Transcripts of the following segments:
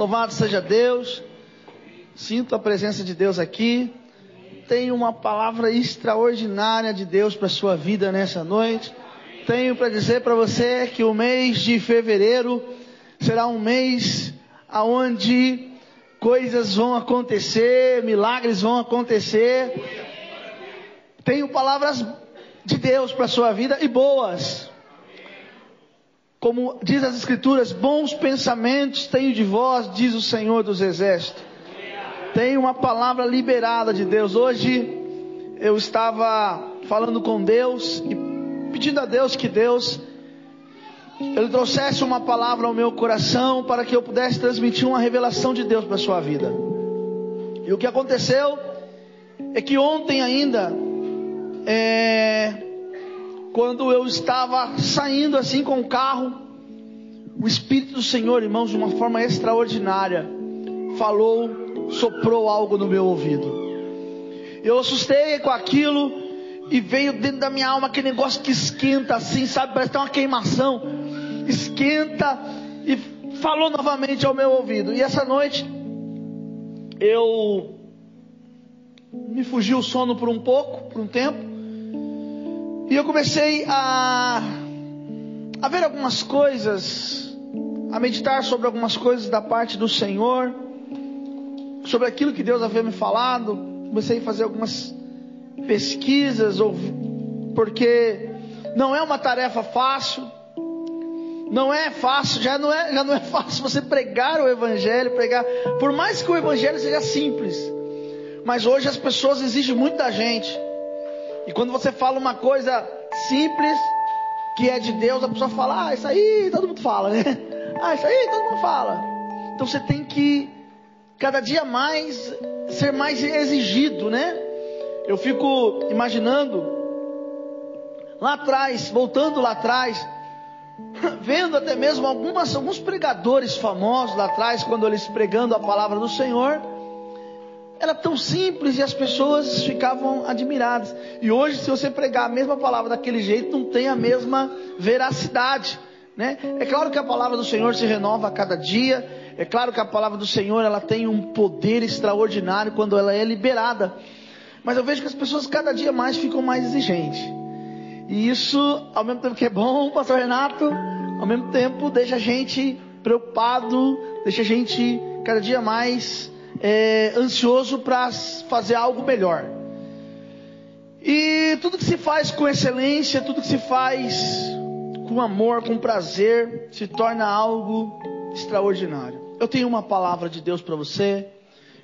Louvado seja Deus. Sinto a presença de Deus aqui. Tenho uma palavra extraordinária de Deus para sua vida nessa noite. Tenho para dizer para você que o mês de fevereiro será um mês aonde coisas vão acontecer, milagres vão acontecer. Tenho palavras de Deus para sua vida e boas. Como diz as Escrituras, bons pensamentos tenho de vós, diz o Senhor dos Exércitos. Tenho uma palavra liberada de Deus. Hoje eu estava falando com Deus e pedindo a Deus que Deus ele trouxesse uma palavra ao meu coração para que eu pudesse transmitir uma revelação de Deus para a sua vida. E o que aconteceu é que ontem ainda, é, quando eu estava saindo assim com o carro, o Espírito do Senhor, irmãos, de uma forma extraordinária, falou, soprou algo no meu ouvido. Eu assustei com aquilo e veio dentro da minha alma aquele negócio que esquenta assim, sabe? Parece que tem uma queimação. Esquenta e falou novamente ao meu ouvido. E essa noite eu me fugiu o sono por um pouco, por um tempo. E eu comecei a, a ver algumas coisas, a meditar sobre algumas coisas da parte do Senhor, sobre aquilo que Deus havia me falado. Comecei a fazer algumas pesquisas, porque não é uma tarefa fácil. Não é fácil, já não é, já não é fácil você pregar o Evangelho, pregar, por mais que o Evangelho seja simples, mas hoje as pessoas exigem muito da gente. E quando você fala uma coisa simples, que é de Deus, a pessoa fala, ah, isso aí todo mundo fala, né? Ah, isso aí todo mundo fala. Então você tem que cada dia mais ser mais exigido, né? Eu fico imaginando lá atrás, voltando lá atrás, vendo até mesmo algumas, alguns pregadores famosos lá atrás, quando eles pregando a palavra do Senhor, era tão simples e as pessoas ficavam admiradas. E hoje, se você pregar a mesma palavra daquele jeito, não tem a mesma veracidade. Né? É claro que a palavra do Senhor se renova a cada dia. É claro que a palavra do Senhor ela tem um poder extraordinário quando ela é liberada. Mas eu vejo que as pessoas cada dia mais ficam mais exigentes. E isso, ao mesmo tempo que é bom, Pastor Renato, ao mesmo tempo deixa a gente preocupado, deixa a gente cada dia mais é, ansioso para fazer algo melhor. E tudo que se faz com excelência, tudo que se faz com amor, com prazer, se torna algo extraordinário. Eu tenho uma palavra de Deus para você,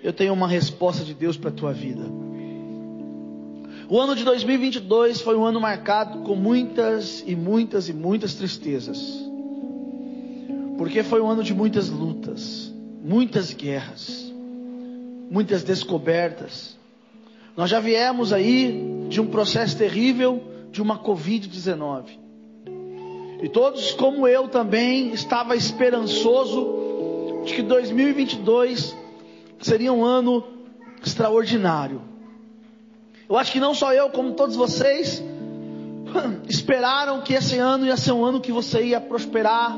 eu tenho uma resposta de Deus para a tua vida. O ano de 2022 foi um ano marcado com muitas e muitas e muitas tristezas. Porque foi um ano de muitas lutas, muitas guerras muitas descobertas. Nós já viemos aí de um processo terrível de uma Covid-19. E todos, como eu também, estava esperançoso de que 2022 seria um ano extraordinário. Eu acho que não só eu, como todos vocês, esperaram que esse ano ia ser um ano que você ia prosperar,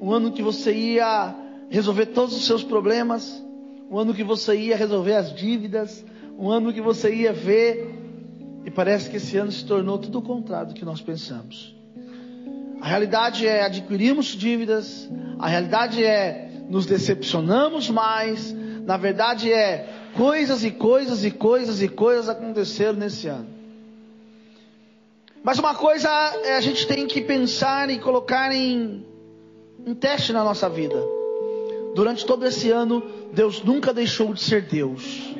um ano que você ia resolver todos os seus problemas um ano que você ia resolver as dívidas, um ano que você ia ver, e parece que esse ano se tornou tudo o contrário do que nós pensamos. A realidade é adquirimos dívidas, a realidade é nos decepcionamos mais, na verdade é coisas e coisas e coisas e coisas aconteceram nesse ano. Mas uma coisa é a gente tem que pensar e colocar em, em teste na nossa vida. Durante todo esse ano, Deus nunca deixou de ser Deus.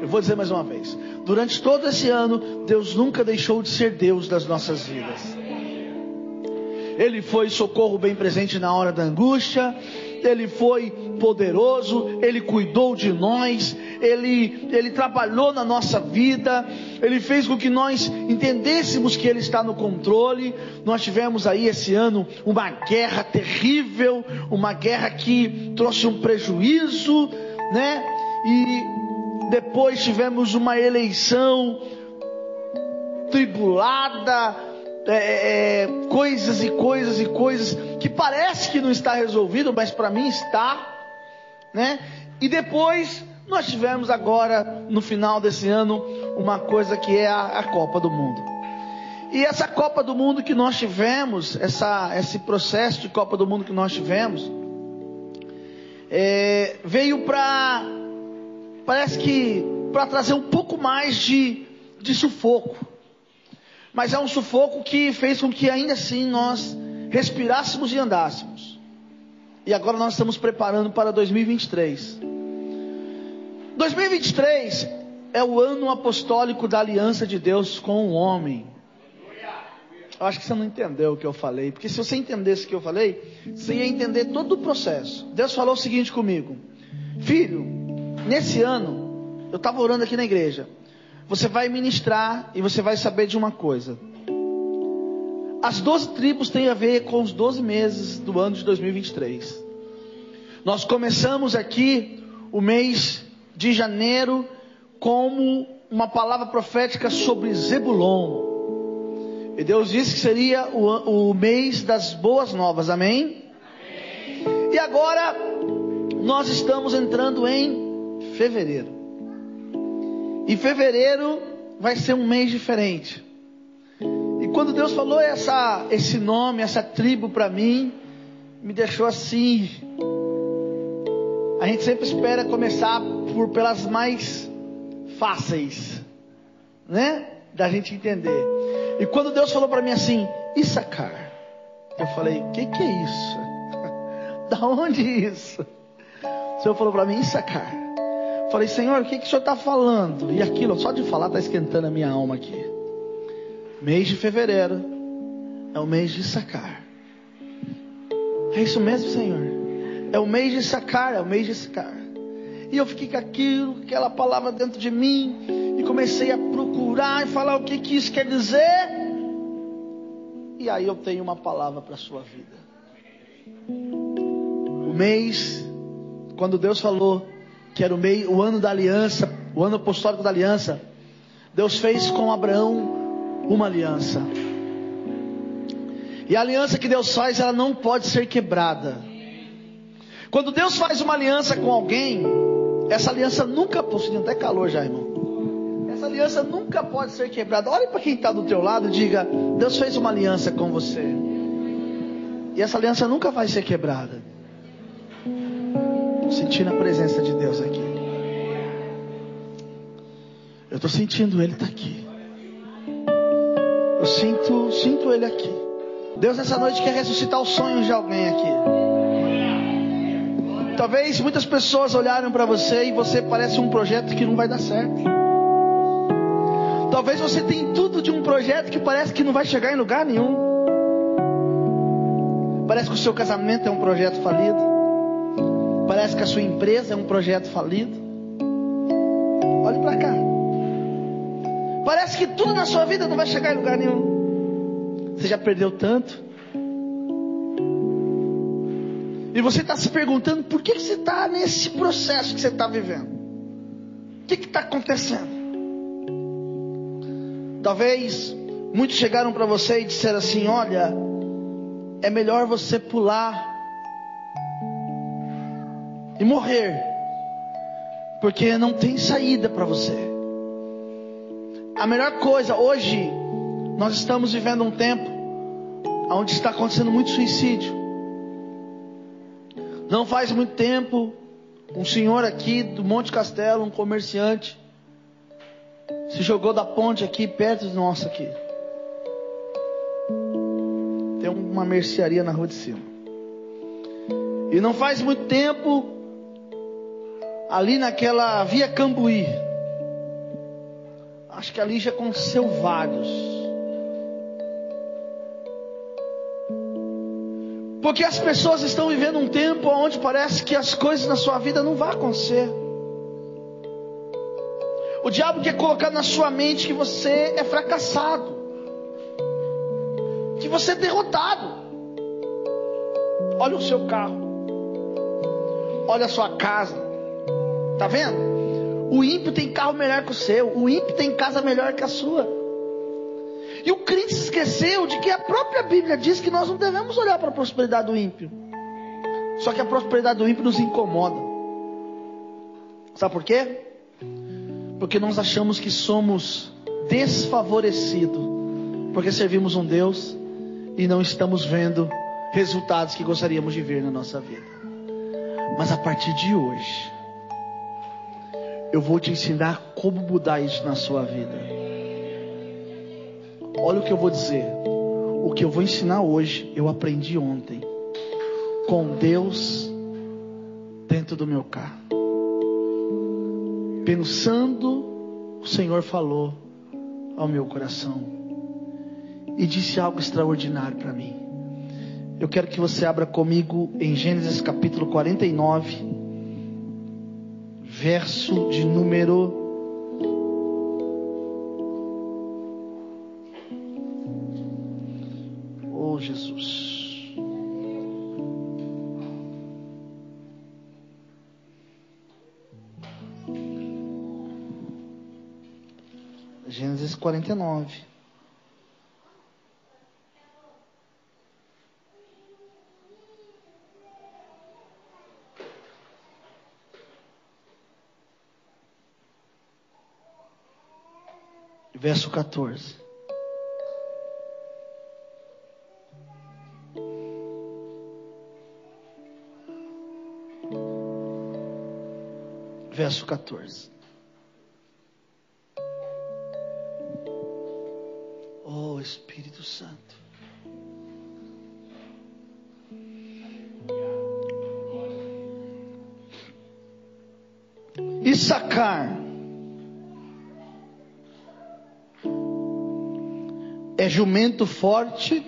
Eu vou dizer mais uma vez. Durante todo esse ano, Deus nunca deixou de ser Deus das nossas vidas. Ele foi socorro bem presente na hora da angústia, ele foi poderoso, Ele cuidou de nós, Ele, Ele trabalhou na nossa vida, Ele fez com que nós entendêssemos que Ele está no controle. Nós tivemos aí esse ano uma guerra terrível, uma guerra que trouxe um prejuízo, né? E depois tivemos uma eleição tribulada, é, é, coisas e coisas e coisas que parece que não está resolvido, mas para mim está. né? E depois nós tivemos agora, no final desse ano, uma coisa que é a, a Copa do Mundo. E essa Copa do Mundo que nós tivemos, essa, esse processo de Copa do Mundo que nós tivemos, é, veio para, parece que, para trazer um pouco mais de, de sufoco. Mas é um sufoco que fez com que ainda assim nós respirássemos e andássemos. E agora nós estamos preparando para 2023. 2023 é o ano apostólico da aliança de Deus com o homem. Eu acho que você não entendeu o que eu falei, porque se você entendesse o que eu falei, você ia entender todo o processo. Deus falou o seguinte comigo: Filho, nesse ano, eu estava orando aqui na igreja. Você vai ministrar e você vai saber de uma coisa. As 12 tribos têm a ver com os 12 meses do ano de 2023. Nós começamos aqui o mês de janeiro como uma palavra profética sobre Zebulon. E Deus disse que seria o, o mês das boas novas, amém? amém? E agora nós estamos entrando em fevereiro. E fevereiro vai ser um mês diferente. Quando Deus falou essa, esse nome, essa tribo para mim, me deixou assim. A gente sempre espera começar por pelas mais fáceis, né? Da gente entender. E quando Deus falou para mim assim, Issacar, eu falei, o que, que é isso? da onde isso? O Senhor falou para mim, Issacar. Falei, Senhor, o que, que o Senhor está falando? E aquilo, só de falar, está esquentando a minha alma aqui. Mês de fevereiro é o mês de sacar. É isso mesmo, Senhor. É o mês de sacar, é o mês de sacar. E eu fiquei com aquilo, aquela palavra dentro de mim. E comecei a procurar e falar o que, que isso quer dizer. E aí eu tenho uma palavra para a sua vida. O mês, quando Deus falou que era o, mês, o ano da aliança, o ano apostólico da aliança, Deus fez com Abraão uma aliança. E a aliança que Deus faz, ela não pode ser quebrada. Quando Deus faz uma aliança com alguém, essa aliança nunca, possui até calor já, irmão. Essa aliança nunca pode ser quebrada. Olhe para quem está do teu lado e diga: Deus fez uma aliança com você. E essa aliança nunca vai ser quebrada. Sentindo a presença de Deus aqui. Eu estou sentindo Ele está aqui. Eu sinto, sinto Ele aqui. Deus nessa noite quer ressuscitar os sonhos de alguém aqui. Talvez muitas pessoas olharam para você e você parece um projeto que não vai dar certo. Talvez você tenha tudo de um projeto que parece que não vai chegar em lugar nenhum. Parece que o seu casamento é um projeto falido. Parece que a sua empresa é um projeto falido. Olhe para cá. Parece que tudo na sua vida não vai chegar em lugar nenhum. Você já perdeu tanto. E você está se perguntando por que, que você está nesse processo que você está vivendo. O que está acontecendo? Talvez muitos chegaram para você e disseram assim: Olha, é melhor você pular e morrer, porque não tem saída para você. A melhor coisa, hoje, nós estamos vivendo um tempo onde está acontecendo muito suicídio. Não faz muito tempo, um senhor aqui do Monte Castelo, um comerciante, se jogou da ponte aqui perto de nossa aqui. Tem uma mercearia na rua de cima. E não faz muito tempo, ali naquela via Cambuí, acho que ali já aconteceu vários. Porque as pessoas estão vivendo um tempo onde parece que as coisas na sua vida não vão acontecer. O diabo quer colocar na sua mente que você é fracassado, que você é derrotado. Olha o seu carro, olha a sua casa, tá vendo? O ímpio tem carro melhor que o seu, o ímpio tem casa melhor que a sua. E o crente se esqueceu de que a própria Bíblia diz que nós não devemos olhar para a prosperidade do ímpio. Só que a prosperidade do ímpio nos incomoda. Sabe por quê? Porque nós achamos que somos desfavorecidos, porque servimos um Deus e não estamos vendo resultados que gostaríamos de ver na nossa vida. Mas a partir de hoje, eu vou te ensinar como mudar isso na sua vida. Olha o que eu vou dizer. O que eu vou ensinar hoje, eu aprendi ontem. Com Deus dentro do meu carro. Pensando, o Senhor falou ao meu coração e disse algo extraordinário para mim. Eu quero que você abra comigo em Gênesis capítulo 49, verso de número Oh Jesus. Gênesis 49. Verso 14. Verso 14. Oh Espírito Santo. Issacar é jumento forte,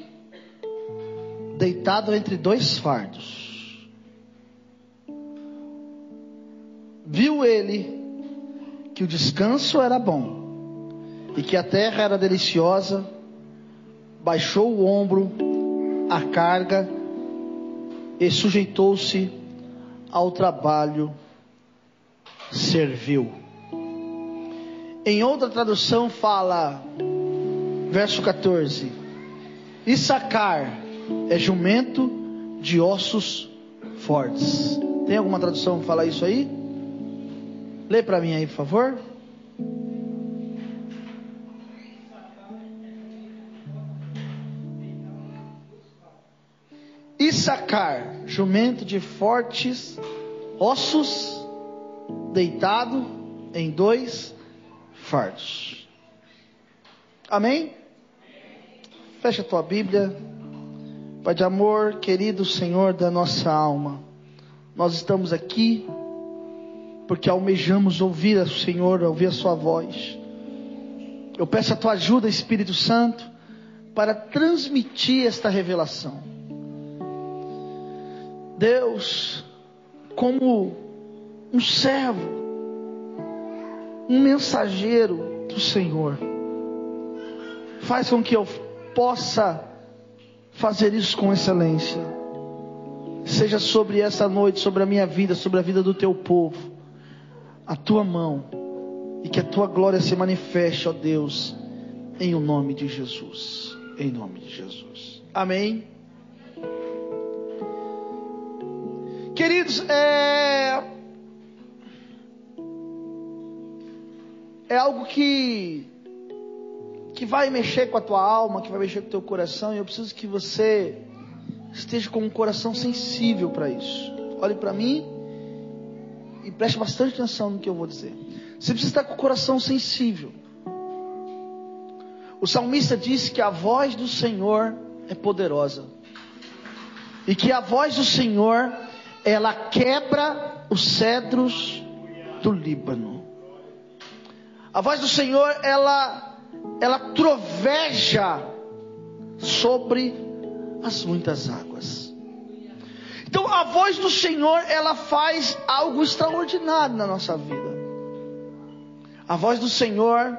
deitado entre dois fardos. Viu ele que o descanso era bom e que a terra era deliciosa, baixou o ombro, a carga e sujeitou-se ao trabalho, serviu. Em outra tradução fala verso 14: Issacar é jumento de ossos fortes. Tem alguma tradução que fala isso aí? Lê para mim aí, por favor. Issacar, jumento de fortes ossos, deitado em dois fardos. Amém? Fecha a tua Bíblia. Pai de amor, querido Senhor da nossa alma, nós estamos aqui porque almejamos ouvir o Senhor, ouvir a Sua voz. Eu peço a tua ajuda, Espírito Santo, para transmitir esta revelação. Deus, como um servo, um mensageiro do Senhor, faz com que eu possa fazer isso com excelência. Seja sobre essa noite, sobre a minha vida, sobre a vida do teu povo, a tua mão, e que a tua glória se manifeste, ó Deus, em o nome de Jesus. Em nome de Jesus. Amém. Queridos, é. É algo que que vai mexer com a tua alma, que vai mexer com o teu coração, e eu preciso que você esteja com um coração sensível para isso. Olhe para mim e preste bastante atenção no que eu vou dizer. Você precisa estar com o coração sensível. O salmista disse que a voz do Senhor é poderosa. E que a voz do Senhor, ela quebra os cedros do Líbano. A voz do Senhor, ela ela troveja sobre as muitas águas. Então a voz do Senhor, ela faz algo extraordinário na nossa vida. A voz do Senhor,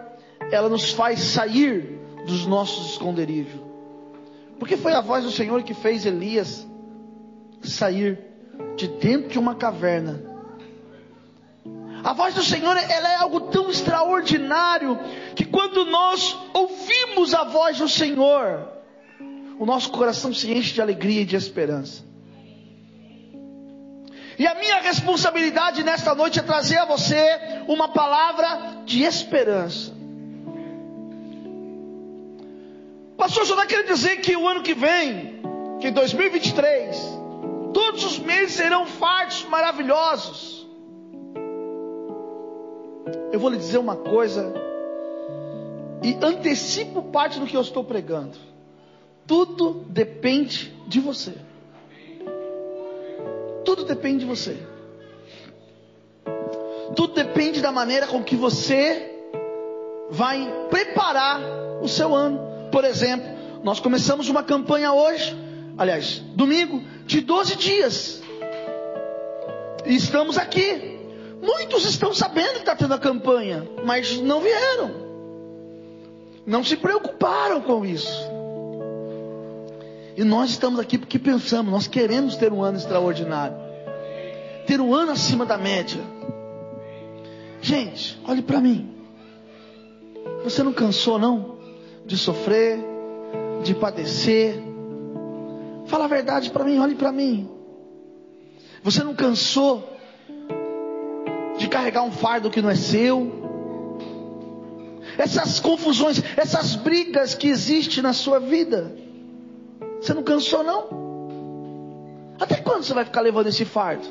ela nos faz sair dos nossos esconderijos. Porque foi a voz do Senhor que fez Elias sair de dentro de uma caverna a voz do Senhor, ela é algo tão extraordinário que quando nós ouvimos a voz do Senhor, o nosso coração se enche de alegria e de esperança. E a minha responsabilidade nesta noite é trazer a você uma palavra de esperança. Pastor, só quer dizer que o ano que vem, que em 2023, todos os meses serão fartos maravilhosos. Eu vou lhe dizer uma coisa, e antecipo parte do que eu estou pregando. Tudo depende de você. Tudo depende de você. Tudo depende da maneira com que você vai preparar o seu ano. Por exemplo, nós começamos uma campanha hoje, aliás, domingo, de 12 dias. E estamos aqui. Muitos estão sabendo que está tendo a campanha, mas não vieram. Não se preocuparam com isso. E nós estamos aqui porque pensamos, nós queremos ter um ano extraordinário. Ter um ano acima da média. Gente, olhe para mim. Você não cansou não de sofrer, de padecer? Fala a verdade para mim, olhe para mim. Você não cansou de carregar um fardo que não é seu? Essas confusões, essas brigas que existem na sua vida. Você não cansou, não? Até quando você vai ficar levando esse fardo?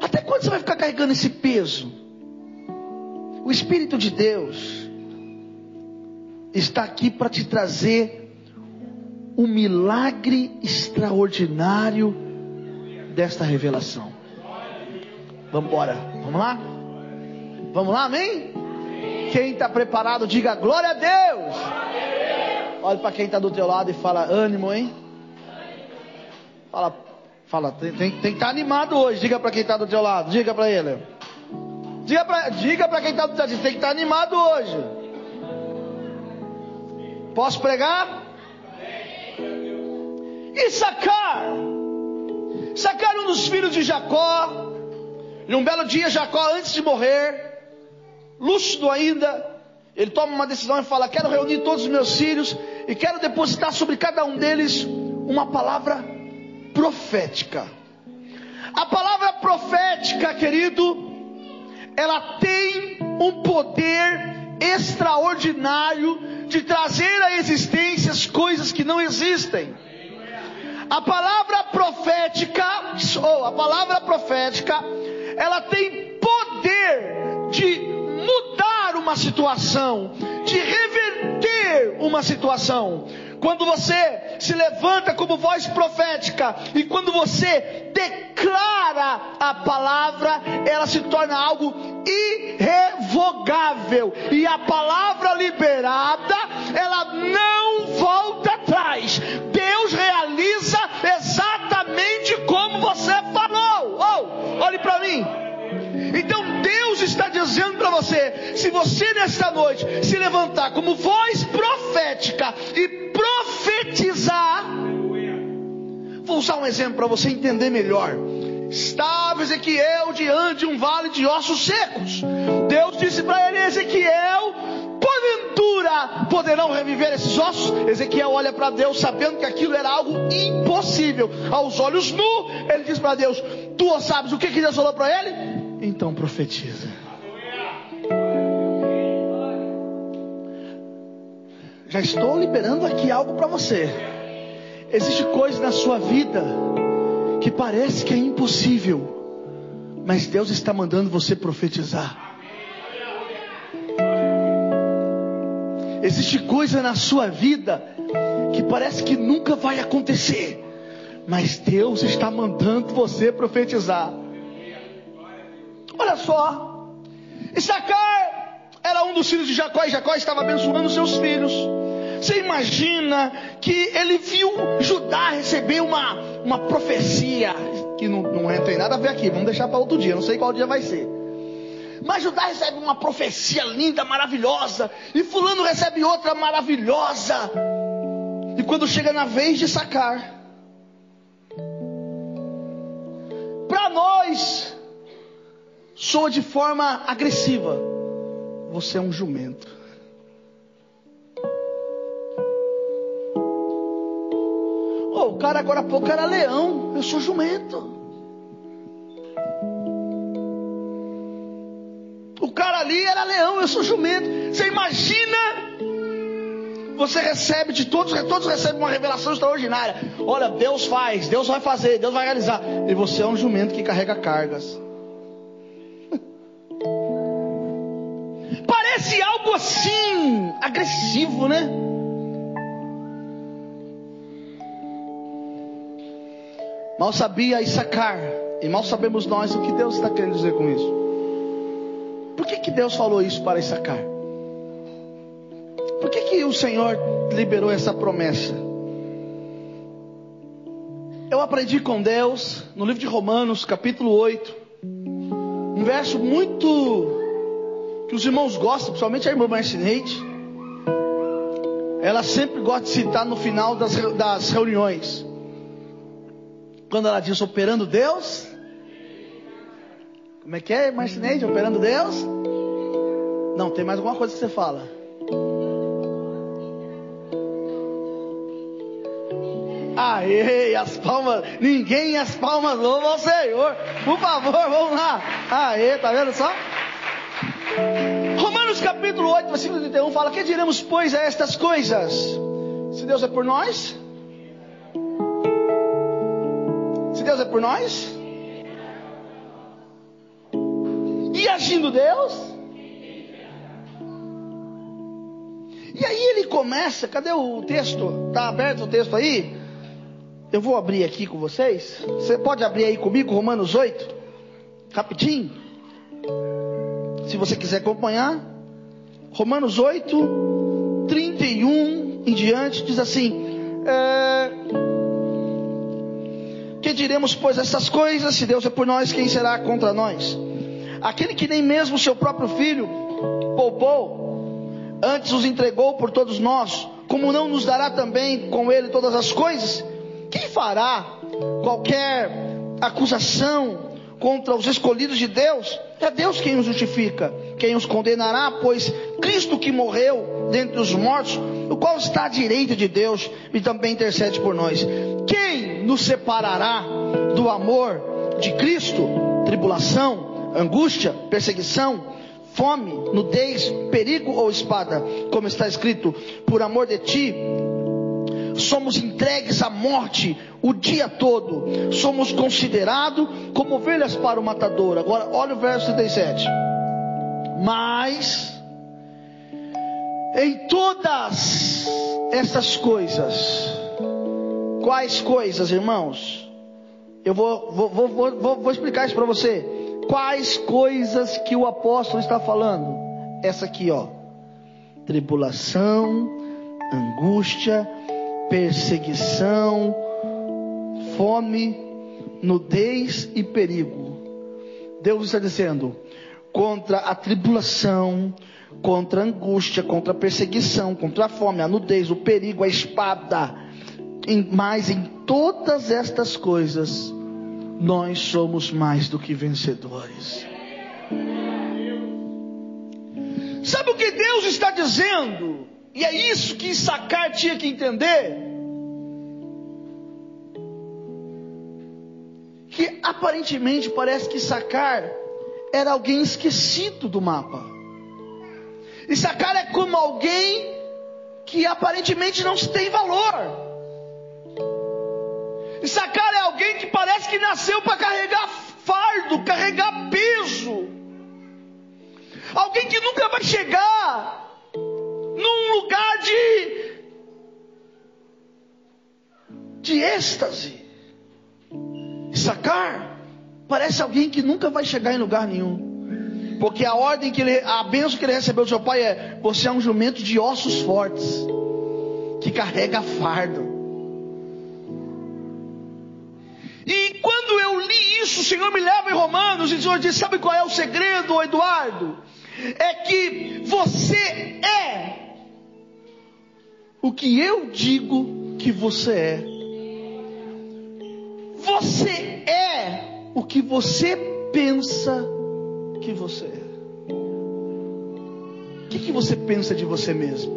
Até quando você vai ficar carregando esse peso? O Espírito de Deus está aqui para te trazer um milagre extraordinário desta revelação. Vamos embora, vamos lá? Vamos lá, amém? Quem está preparado, diga glória a Deus. Olha para quem está do teu lado e fala, ânimo, hein? Fala, fala, tem, tem, tem que estar tá animado hoje. Diga para quem está do teu lado, diga para ele. Diga para diga quem está do teu lado, tem que estar tá animado hoje. Posso pregar? E Sacar, Sacar um dos filhos de Jacó. E um belo dia, Jacó, antes de morrer, lúcido ainda, ele toma uma decisão e fala: Quero reunir todos os meus filhos e quero depositar sobre cada um deles uma palavra profética. A palavra profética, querido, ela tem um poder extraordinário de trazer à existência as coisas que não existem. A palavra profética, ou a palavra profética, ela tem poder de mudar uma situação, de reverter uma situação. Quando você se levanta como voz profética e quando você declara a palavra, ela se torna algo irrevogável. E a palavra liberada, ela não volta atrás. Deus realiza exatamente como você falou. Oh, olhe para mim. Então Deus está dizendo para você: se você nesta noite se levantar como voz profética e profetizar, vou usar um exemplo para você entender melhor. Estava Ezequiel diante de um vale de ossos secos. Deus disse para ele: Ezequiel, porventura poderão reviver esses ossos? Ezequiel olha para Deus sabendo que aquilo era algo impossível. Aos olhos nu, ele diz para Deus: Tu sabes o que, Deus falou para ele? Então profetiza. Já estou liberando aqui algo para você. Existe coisa na sua vida que parece que é impossível, mas Deus está mandando você profetizar. Existe coisa na sua vida que parece que nunca vai acontecer, mas Deus está mandando você profetizar. Olha só, Issacar era um dos filhos de Jacó e Jacó estava abençoando seus filhos. Você imagina que ele viu Judá receber uma, uma profecia, que não, não tem nada a ver aqui, vamos deixar para outro dia, não sei qual dia vai ser. Mas Judá recebe uma profecia linda, maravilhosa, e Fulano recebe outra maravilhosa. E quando chega na vez de sacar, para nós, soa de forma agressiva. Você é um jumento. O cara agora há pouco era leão, eu sou jumento. O cara ali era leão, eu sou jumento. Você imagina? Você recebe de todos, todos recebem uma revelação extraordinária. Olha, Deus faz, Deus vai fazer, Deus vai realizar. E você é um jumento que carrega cargas. Parece algo assim, agressivo, né? Mal sabia Issacar, e mal sabemos nós o que Deus está querendo dizer com isso. Por que, que Deus falou isso para Issacar? Por que, que o Senhor liberou essa promessa? Eu aprendi com Deus no livro de Romanos, capítulo 8, um verso muito que os irmãos gostam, principalmente a irmã Marcineide. Ela sempre gosta de citar no final das, das reuniões. Quando ela diz operando Deus. Como é que é, Marcineide? Operando Deus? Não, tem mais alguma coisa que você fala. Aê, as palmas, ninguém as palmas louva ao Senhor. Por favor, vamos lá. Aê, tá vendo só? Romanos capítulo 8, versículo 31 fala: Que diremos, pois, a estas coisas? Se Deus é por nós, Deus é por nós? E agindo Deus? E aí ele começa, cadê o texto? Está aberto o texto aí? Eu vou abrir aqui com vocês. Você pode abrir aí comigo, Romanos 8, rapidinho. Se você quiser acompanhar. Romanos 8, 31 em diante, diz assim: é, que diremos, pois, essas coisas? Se Deus é por nós, quem será contra nós? Aquele que nem mesmo seu próprio filho poupou, antes os entregou por todos nós, como não nos dará também com ele todas as coisas? Quem fará qualquer acusação contra os escolhidos de Deus? É Deus quem os justifica, quem os condenará, pois Cristo que morreu dentre os mortos, o qual está à direita de Deus e também intercede por nós. Quem nos separará do amor de Cristo? Tribulação, angústia, perseguição, fome, nudez, perigo ou espada, como está escrito, por amor de ti, somos entregues à morte o dia todo, somos considerados como ovelhas para o matador. Agora, olha o verso 37. Mas, em todas essas coisas, quais coisas, irmãos? Eu vou, vou, vou, vou, vou explicar isso para você. Quais coisas que o apóstolo está falando? Essa aqui, ó. Tribulação, angústia, perseguição, fome, nudez e perigo. Deus está dizendo: contra a tribulação, contra a angústia, contra a perseguição, contra a fome, a nudez, o perigo, a espada, em, mas em todas estas coisas, nós somos mais do que vencedores. Sabe o que Deus está dizendo? E é isso que Issacar tinha que entender. Que aparentemente parece que Issacar era alguém esquecido do mapa. Issacar é como alguém que aparentemente não tem valor. Issacar é alguém que parece que nasceu para carregar fardo, carregar peso. Alguém que nunca vai chegar num lugar de de êxtase. Sacar parece alguém que nunca vai chegar em lugar nenhum. Porque a ordem que ele, a bênção que ele recebeu do seu pai é: você é um jumento de ossos fortes, que carrega fardo. Senhor me leva em Romanos e o Senhor diz: sabe qual é o segredo, Eduardo? É que você é o que eu digo que você é. Você é o que você pensa que você é. O que, que você pensa de você mesmo?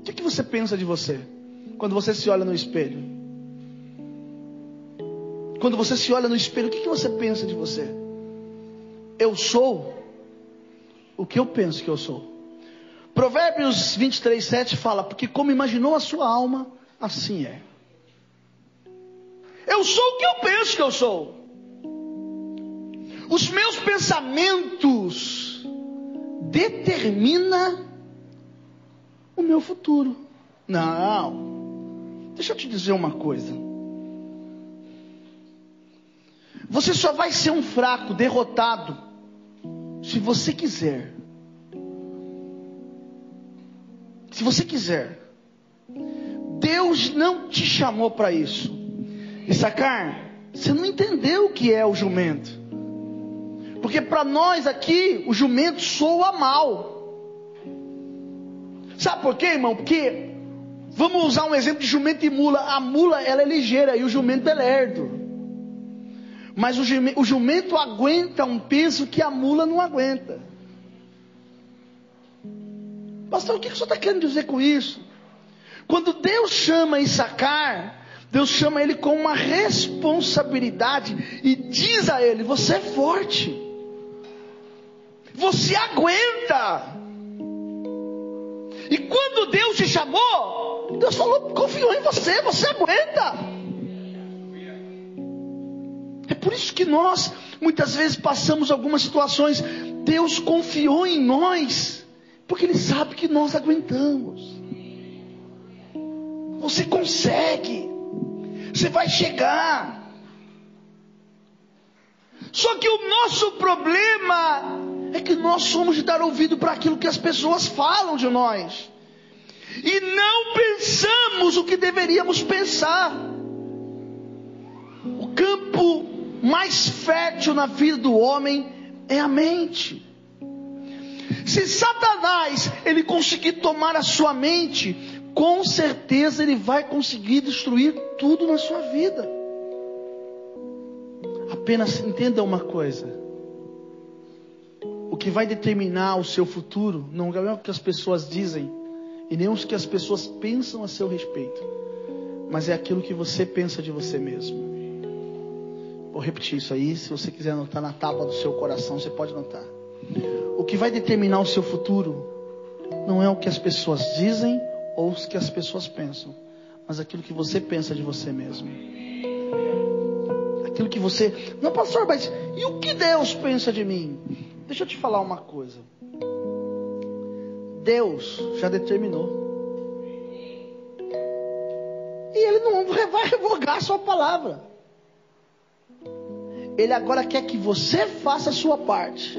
O que, que você pensa de você quando você se olha no espelho? Quando você se olha no espelho, o que, que você pensa de você? Eu sou o que eu penso que eu sou. Provérbios 23, 7 fala: Porque como imaginou a sua alma, assim é. Eu sou o que eu penso que eu sou. Os meus pensamentos determinam o meu futuro. Não. Deixa eu te dizer uma coisa. Você só vai ser um fraco, derrotado, se você quiser. Se você quiser. Deus não te chamou para isso. E sacar, você não entendeu o que é o jumento. Porque para nós aqui, o jumento soa mal. Sabe por quê, irmão? Porque, vamos usar um exemplo de jumento e mula. A mula, ela é ligeira e o jumento é lerdo. Mas o jumento, aguenta um peso que a mula não aguenta. Pastor, o que o senhor está querendo dizer com isso? Quando Deus chama Issacar, Deus chama ele com uma responsabilidade e diz a ele: Você é forte, você aguenta. E quando Deus te chamou, Deus falou, confiou em você, você aguenta. É por isso que nós muitas vezes passamos algumas situações. Deus confiou em nós, porque Ele sabe que nós aguentamos. Você consegue. Você vai chegar. Só que o nosso problema é que nós somos de dar ouvido para aquilo que as pessoas falam de nós. E não pensamos o que deveríamos pensar. O campo mais fértil na vida do homem é a mente. Se Satanás ele conseguir tomar a sua mente, com certeza ele vai conseguir destruir tudo na sua vida. Apenas entenda uma coisa: o que vai determinar o seu futuro não é o que as pessoas dizem e nem o que as pessoas pensam a seu respeito, mas é aquilo que você pensa de você mesmo. Vou repetir isso aí, se você quiser anotar na tábua do seu coração, você pode anotar. O que vai determinar o seu futuro não é o que as pessoas dizem ou o que as pessoas pensam, mas aquilo que você pensa de você mesmo. Aquilo que você. Não, pastor, mas e o que Deus pensa de mim? Deixa eu te falar uma coisa. Deus já determinou. E Ele não vai revogar a sua palavra. Ele agora quer que você faça a sua parte.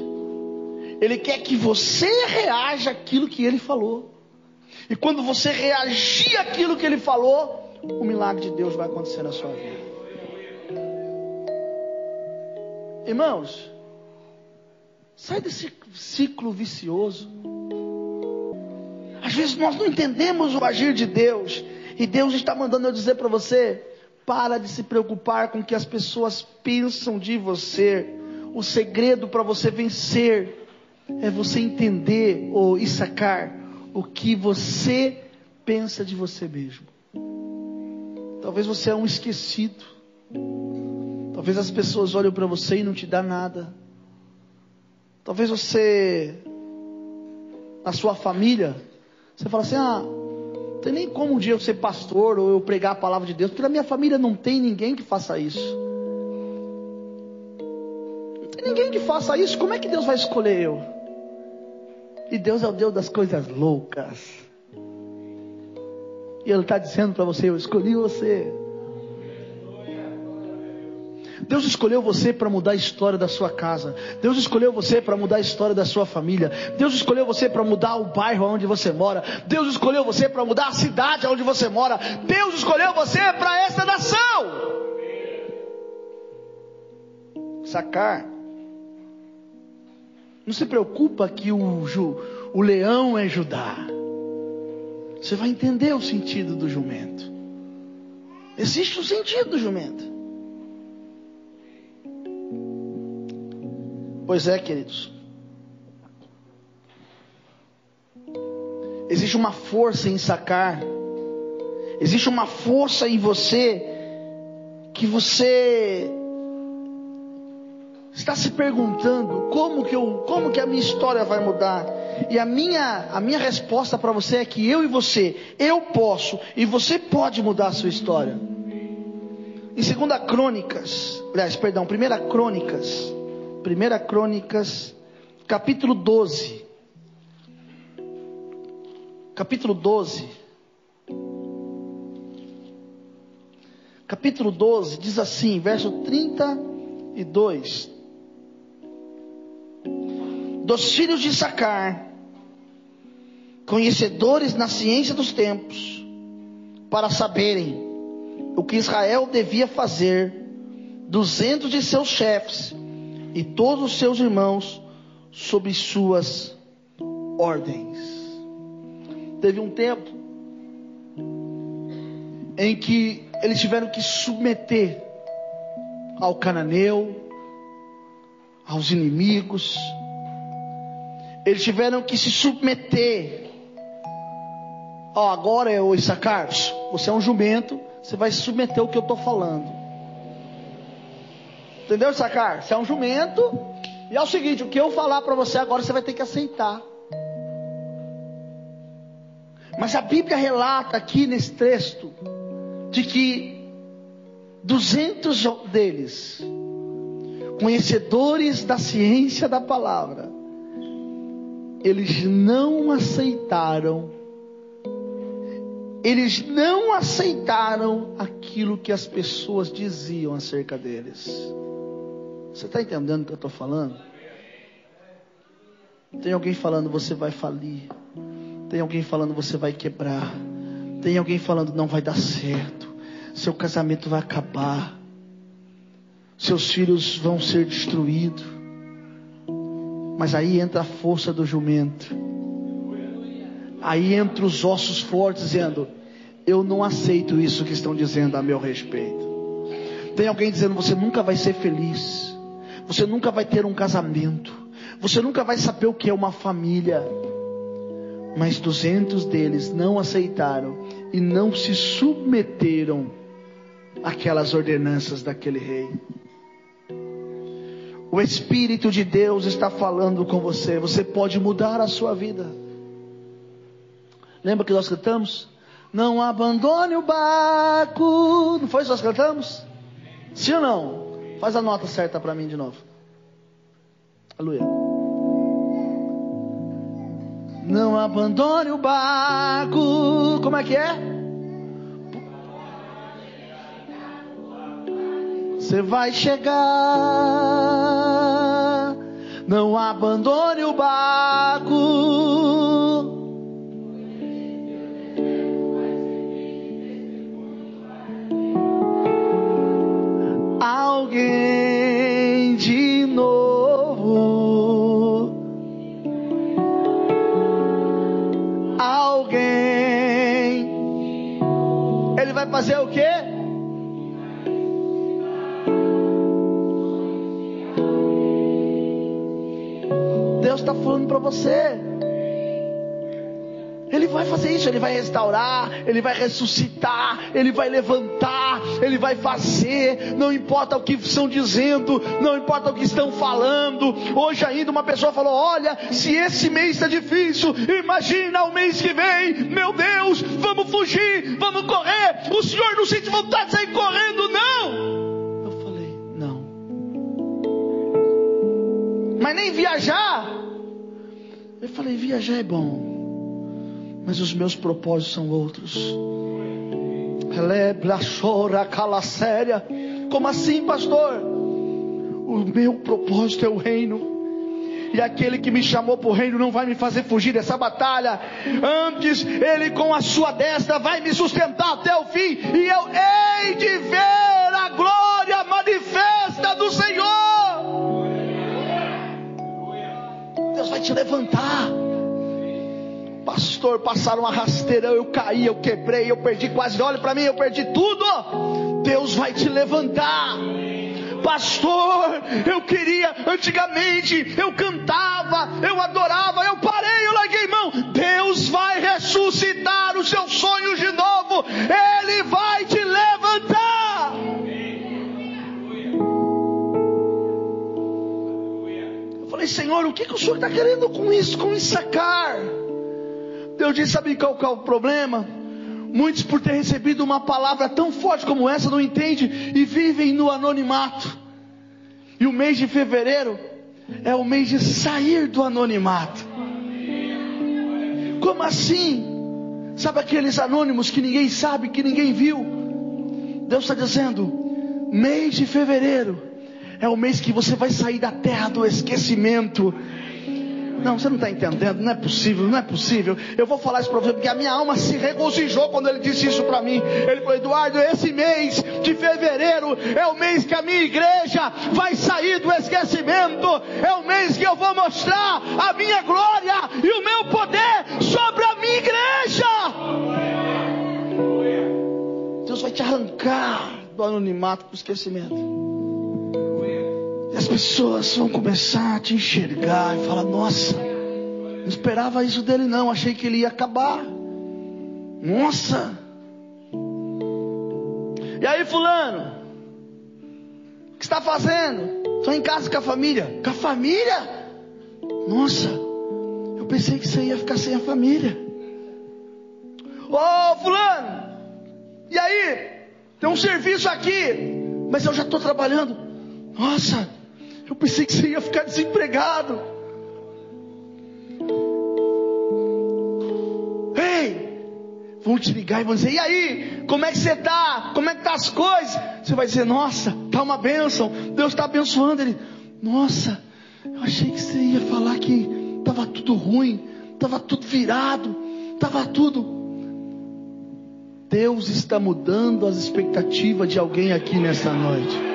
Ele quer que você reaja aquilo que ele falou. E quando você reagir aquilo que ele falou, o milagre de Deus vai acontecer na sua vida. Irmãos, sai desse ciclo vicioso. Às vezes nós não entendemos o agir de Deus. E Deus está mandando eu dizer para você: para de se preocupar com o que as pessoas pensam de você. O segredo para você vencer é você entender ou sacar o que você pensa de você mesmo. Talvez você é um esquecido. Talvez as pessoas olhem para você e não te dá nada. Talvez você, na sua família, você fala assim: ah, tem nem como um dia eu ser pastor ou eu pregar a palavra de Deus, porque na minha família não tem ninguém que faça isso. Não tem ninguém que faça isso, como é que Deus vai escolher eu? E Deus é o Deus das coisas loucas. E Ele está dizendo para você: Eu escolhi você. Deus escolheu você para mudar a história da sua casa. Deus escolheu você para mudar a história da sua família. Deus escolheu você para mudar o bairro onde você mora. Deus escolheu você para mudar a cidade onde você mora. Deus escolheu você para esta nação. Sacar não se preocupa que o, o leão é Judá. Você vai entender o sentido do jumento. Existe o sentido do jumento. Pois é, queridos. Existe uma força em sacar. Existe uma força em você que você está se perguntando como que, eu, como que a minha história vai mudar. E a minha, a minha resposta para você é que eu e você, eu posso e você pode mudar a sua história. Em 2 Crônicas, aliás, perdão, 1 Crônicas, 1 Crônicas, capítulo 12. Capítulo 12. Capítulo 12 diz assim, verso 32. Dos filhos de Sacar, conhecedores na ciência dos tempos, para saberem o que Israel devia fazer, duzentos de seus chefes e todos os seus irmãos sob suas ordens. Teve um tempo em que eles tiveram que submeter ao cananeu, aos inimigos, eles tiveram que se submeter. Ó, oh, agora é o Issacar, você é um jumento, você vai se submeter ao que eu estou falando. Entendeu, Sacar? Você é um jumento. E é o seguinte: o que eu falar para você agora, você vai ter que aceitar. Mas a Bíblia relata aqui nesse texto de que duzentos deles, conhecedores da ciência da palavra, eles não aceitaram eles não aceitaram aquilo que as pessoas diziam acerca deles. Você está entendendo o que eu estou falando? Tem alguém falando você vai falir. Tem alguém falando você vai quebrar. Tem alguém falando não vai dar certo. Seu casamento vai acabar. Seus filhos vão ser destruídos. Mas aí entra a força do jumento Aí entra os ossos fortes dizendo: Eu não aceito isso que estão dizendo a meu respeito. Tem alguém dizendo: Você nunca vai ser feliz. Você nunca vai ter um casamento. Você nunca vai saber o que é uma família. Mas duzentos deles não aceitaram e não se submeteram àquelas ordenanças daquele rei. O Espírito de Deus está falando com você. Você pode mudar a sua vida. Lembra que nós cantamos? Não abandone o barco. Não foi isso que nós cantamos? Sim ou não? Faz a nota certa para mim de novo. Aleluia. Não abandone o barco. Como é que é? Você vai chegar. Não abandone o barco. Alguém de novo. Alguém. Ele vai fazer o quê? Deus está falando para você. Ele vai fazer isso, ele vai restaurar, ele vai ressuscitar, ele vai levantar, ele vai fazer, não importa o que estão dizendo, não importa o que estão falando. Hoje ainda uma pessoa falou: Olha, se esse mês está difícil, imagina o mês que vem, meu Deus, vamos fugir, vamos correr. O Senhor não sente vontade de sair correndo, não. Eu falei: Não, mas nem viajar. Eu falei: Viajar é bom mas os meus propósitos são outros. Séria. Como assim, pastor? O meu propósito é o reino. E aquele que me chamou para o reino não vai me fazer fugir dessa batalha. Antes, ele com a sua destra vai me sustentar até o fim. E eu hei de ver a glória manifesta do Senhor. Deus vai te levantar pastor, passaram uma rasteirão, eu caí, eu quebrei, eu perdi quase, olha para mim, eu perdi tudo. Deus vai te levantar. Pastor, eu queria, antigamente eu cantava, eu adorava, eu parei, eu larguei mão. Deus vai ressuscitar os seus sonhos de novo, Ele vai te levantar. o que, que o senhor está querendo com isso, com isso sacar? Deus disse: sabe qual, qual é o problema? Muitos, por ter recebido uma palavra tão forte como essa, não entendem e vivem no anonimato. E o mês de fevereiro é o mês de sair do anonimato. Como assim? Sabe aqueles anônimos que ninguém sabe, que ninguém viu? Deus está dizendo: mês de fevereiro é o mês que você vai sair da terra do esquecimento não, você não está entendendo, não é possível, não é possível. Eu vou falar isso para você, porque a minha alma se regozijou quando ele disse isso para mim. Ele falou, Eduardo, esse mês de fevereiro é o mês que a minha igreja vai sair do esquecimento. É o mês que eu vou mostrar a minha glória e o meu poder sobre a minha igreja. Deus vai te arrancar do anonimato para o esquecimento as pessoas vão começar a te enxergar e falar: Nossa, não esperava isso dele, não. Achei que ele ia acabar. Nossa. E aí, Fulano? O que está fazendo? Estou em casa com a família. Com a família? Nossa, eu pensei que você ia ficar sem a família. Ô, oh, Fulano, e aí? Tem um serviço aqui, mas eu já estou trabalhando. Nossa, eu pensei que você ia ficar desempregado. Ei, vão te ligar e vão dizer: E aí, como é que você está? Como é que estão tá as coisas? Você vai dizer: Nossa, está uma bênção. Deus está abençoando ele. Nossa, eu achei que você ia falar que estava tudo ruim, estava tudo virado, estava tudo. Deus está mudando as expectativas de alguém aqui nessa noite.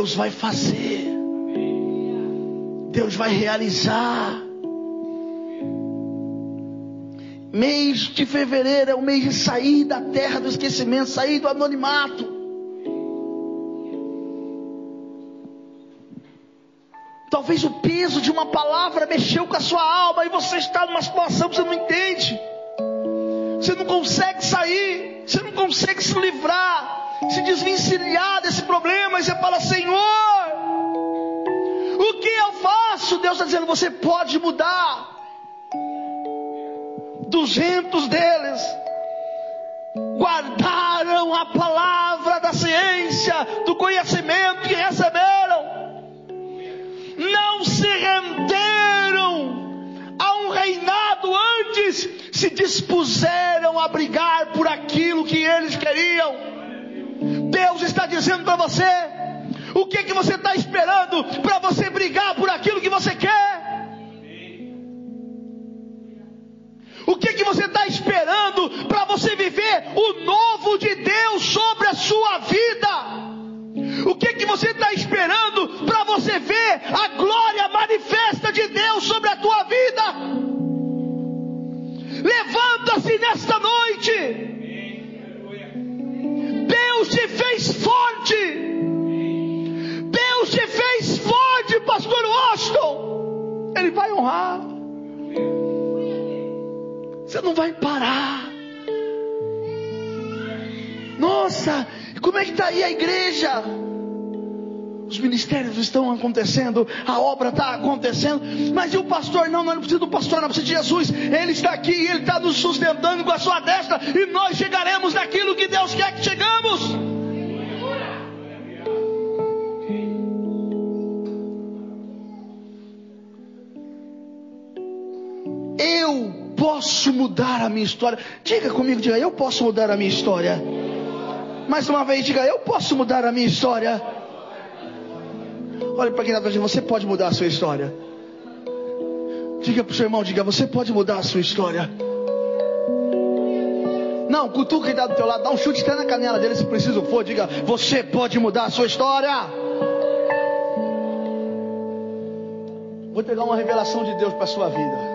Deus vai fazer. Deus vai realizar. Mês de fevereiro é o mês de sair da terra do esquecimento, sair do anonimato. Talvez o peso de uma palavra mexeu com a sua alma e você está numa situação que você não entende. Você não consegue sair, você não consegue se livrar se desvencilhar desse problema e você fala: Senhor, o que eu faço? Deus está dizendo: você pode mudar. Duzentos deles guardaram a palavra da ciência, do conhecimento que receberam, não se renderam a um reinado antes, se dispuseram a brigar por aquilo que eles queriam. Deus está dizendo para você: o que que você está esperando para você brigar por aquilo que você quer? O que que você está esperando para você viver o novo de Deus sobre a sua vida? O que que você está esperando para você ver a glória manifesta de Deus sobre a tua vida? Levanta-se nesta noite Deus te fez forte. Deus te fez forte, pastor Washington. Ele vai honrar. Você não vai parar. Nossa, como é que está aí a igreja? Os ministérios estão acontecendo, a obra está acontecendo, mas e o pastor? Não, não precisa do pastor, não precisa de Jesus. Ele está aqui, ele está nos sustentando com a sua destra, e nós chegaremos naquilo que Deus quer que chegamos. Eu posso mudar a minha história. Diga comigo, diga, eu posso mudar a minha história. Mais uma vez, diga, eu posso mudar a minha história. Olhe para quem está de você pode mudar a sua história. Diga para o seu irmão, diga, você pode mudar a sua história. Não, cutuca quem está do teu lado, dá um chute até na canela dele se preciso for. Diga, você pode mudar a sua história. Vou te dar uma revelação de Deus para a sua vida.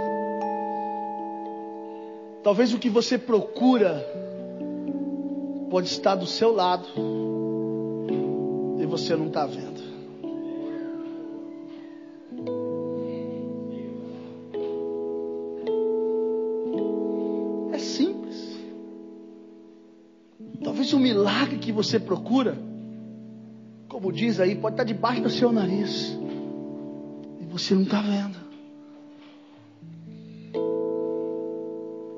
Talvez o que você procura pode estar do seu lado e você não está vendo. Você procura, como diz aí, pode estar debaixo do seu nariz. E você não está vendo.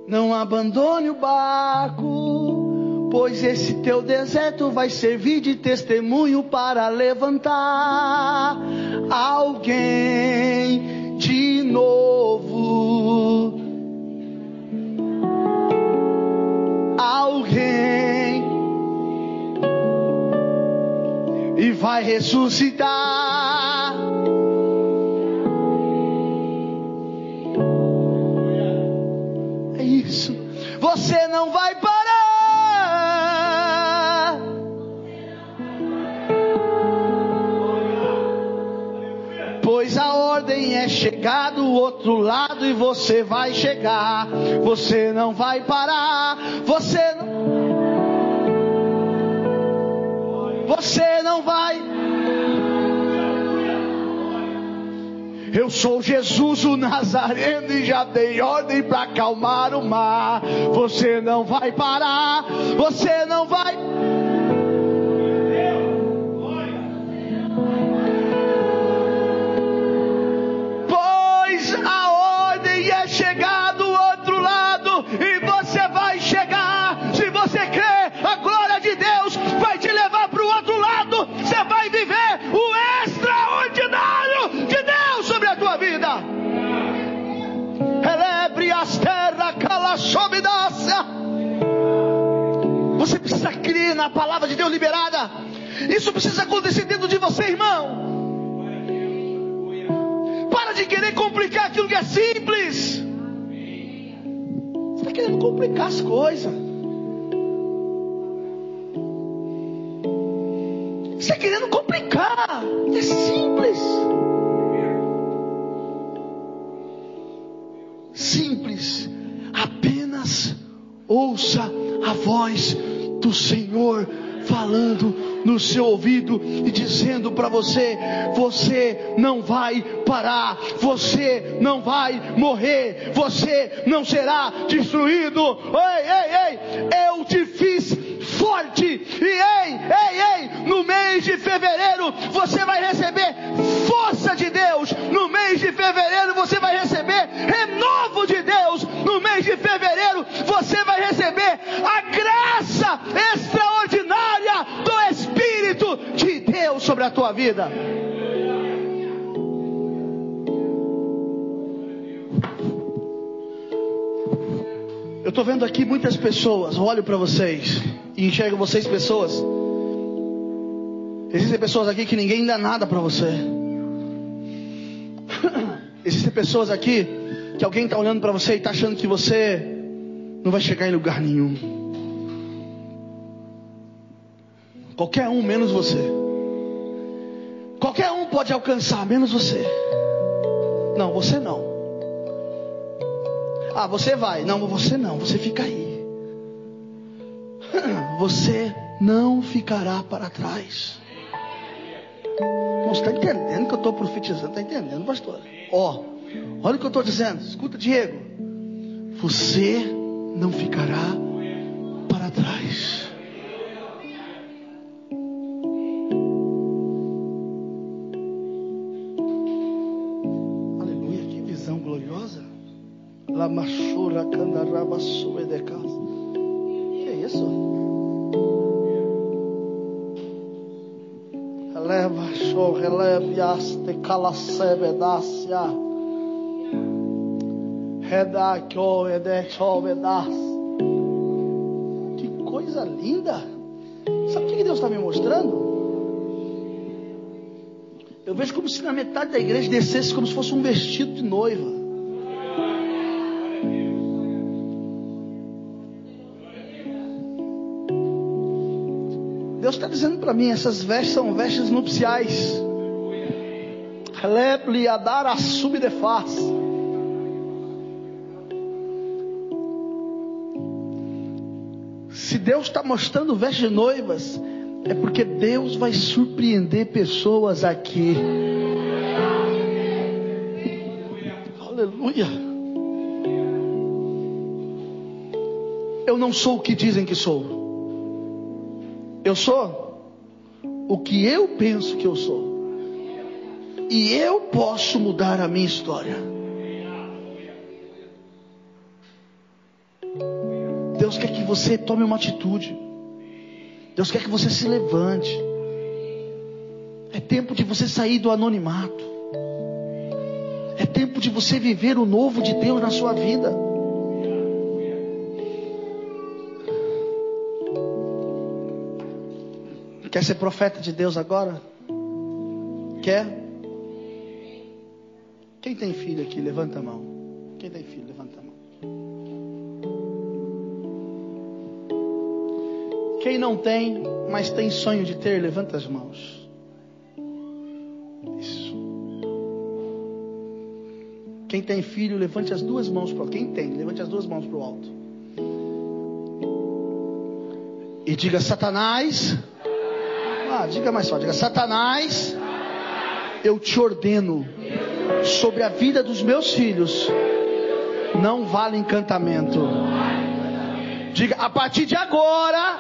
Não abandone o barco, pois esse teu deserto vai servir de testemunho para levantar alguém vai ressuscitar. É isso. Você não vai parar. Pois a ordem é chegar do outro lado e você vai chegar. Você não vai parar. Você não Você não vai. Eu sou Jesus o Nazareno e já dei ordem para acalmar o mar. Você não vai parar. Você não vai. Pois Você precisa crer na palavra de Deus liberada. Isso precisa acontecer dentro de você, irmão. Para de querer complicar aquilo que é simples. Você está querendo complicar as coisas. Ouça a voz do Senhor falando no seu ouvido e dizendo para você: você não vai parar, você não vai morrer, você não será destruído. Ei, ei, ei, eu te fiz forte. E ei, ei, ei, no mês de fevereiro você vai receber força de Deus. No mês de fevereiro você sobre a tua vida. Eu estou vendo aqui muitas pessoas, olho para vocês e enxergo vocês pessoas. Existem pessoas aqui que ninguém dá nada para você. Existem pessoas aqui que alguém está olhando para você e está achando que você não vai chegar em lugar nenhum. Qualquer um menos você. Qualquer um pode alcançar, menos você. Não, você não. Ah, você vai. Não, você não. Você fica aí. Você não ficará para trás. Você está entendendo que eu estou profetizando? Está entendendo, pastor? Ó, olha o que eu estou dizendo. Escuta, Diego. Você não ficará para trás. Que isso? Eleva show, eleviaste calacebedácia. Redakyo edechovedas. Que coisa linda. Sabe o que Deus está me mostrando? Eu vejo como se na metade da igreja descesse como se fosse um vestido de noiva. Deus está dizendo para mim: essas vestes são vestes nupciais. A dar a sub de face. Se Deus está mostrando vestes noivas, é porque Deus vai surpreender pessoas aqui. Aleluia. Eu não sou o que dizem que sou. Eu sou o que eu penso que eu sou. E eu posso mudar a minha história. Deus quer que você tome uma atitude. Deus quer que você se levante. É tempo de você sair do anonimato. É tempo de você viver o novo de Deus na sua vida. Quer ser profeta de Deus agora? Quer? Quem tem filho aqui? Levanta a mão. Quem tem filho? Levanta a mão. Quem não tem, mas tem sonho de ter, levanta as mãos. Isso. Quem tem filho, levante as duas mãos para Quem tem, levante as duas mãos para o alto. E diga: Satanás, diga mais forte. Diga, Satanás, eu te ordeno sobre a vida dos meus filhos. Não vale encantamento. Diga, a partir de agora,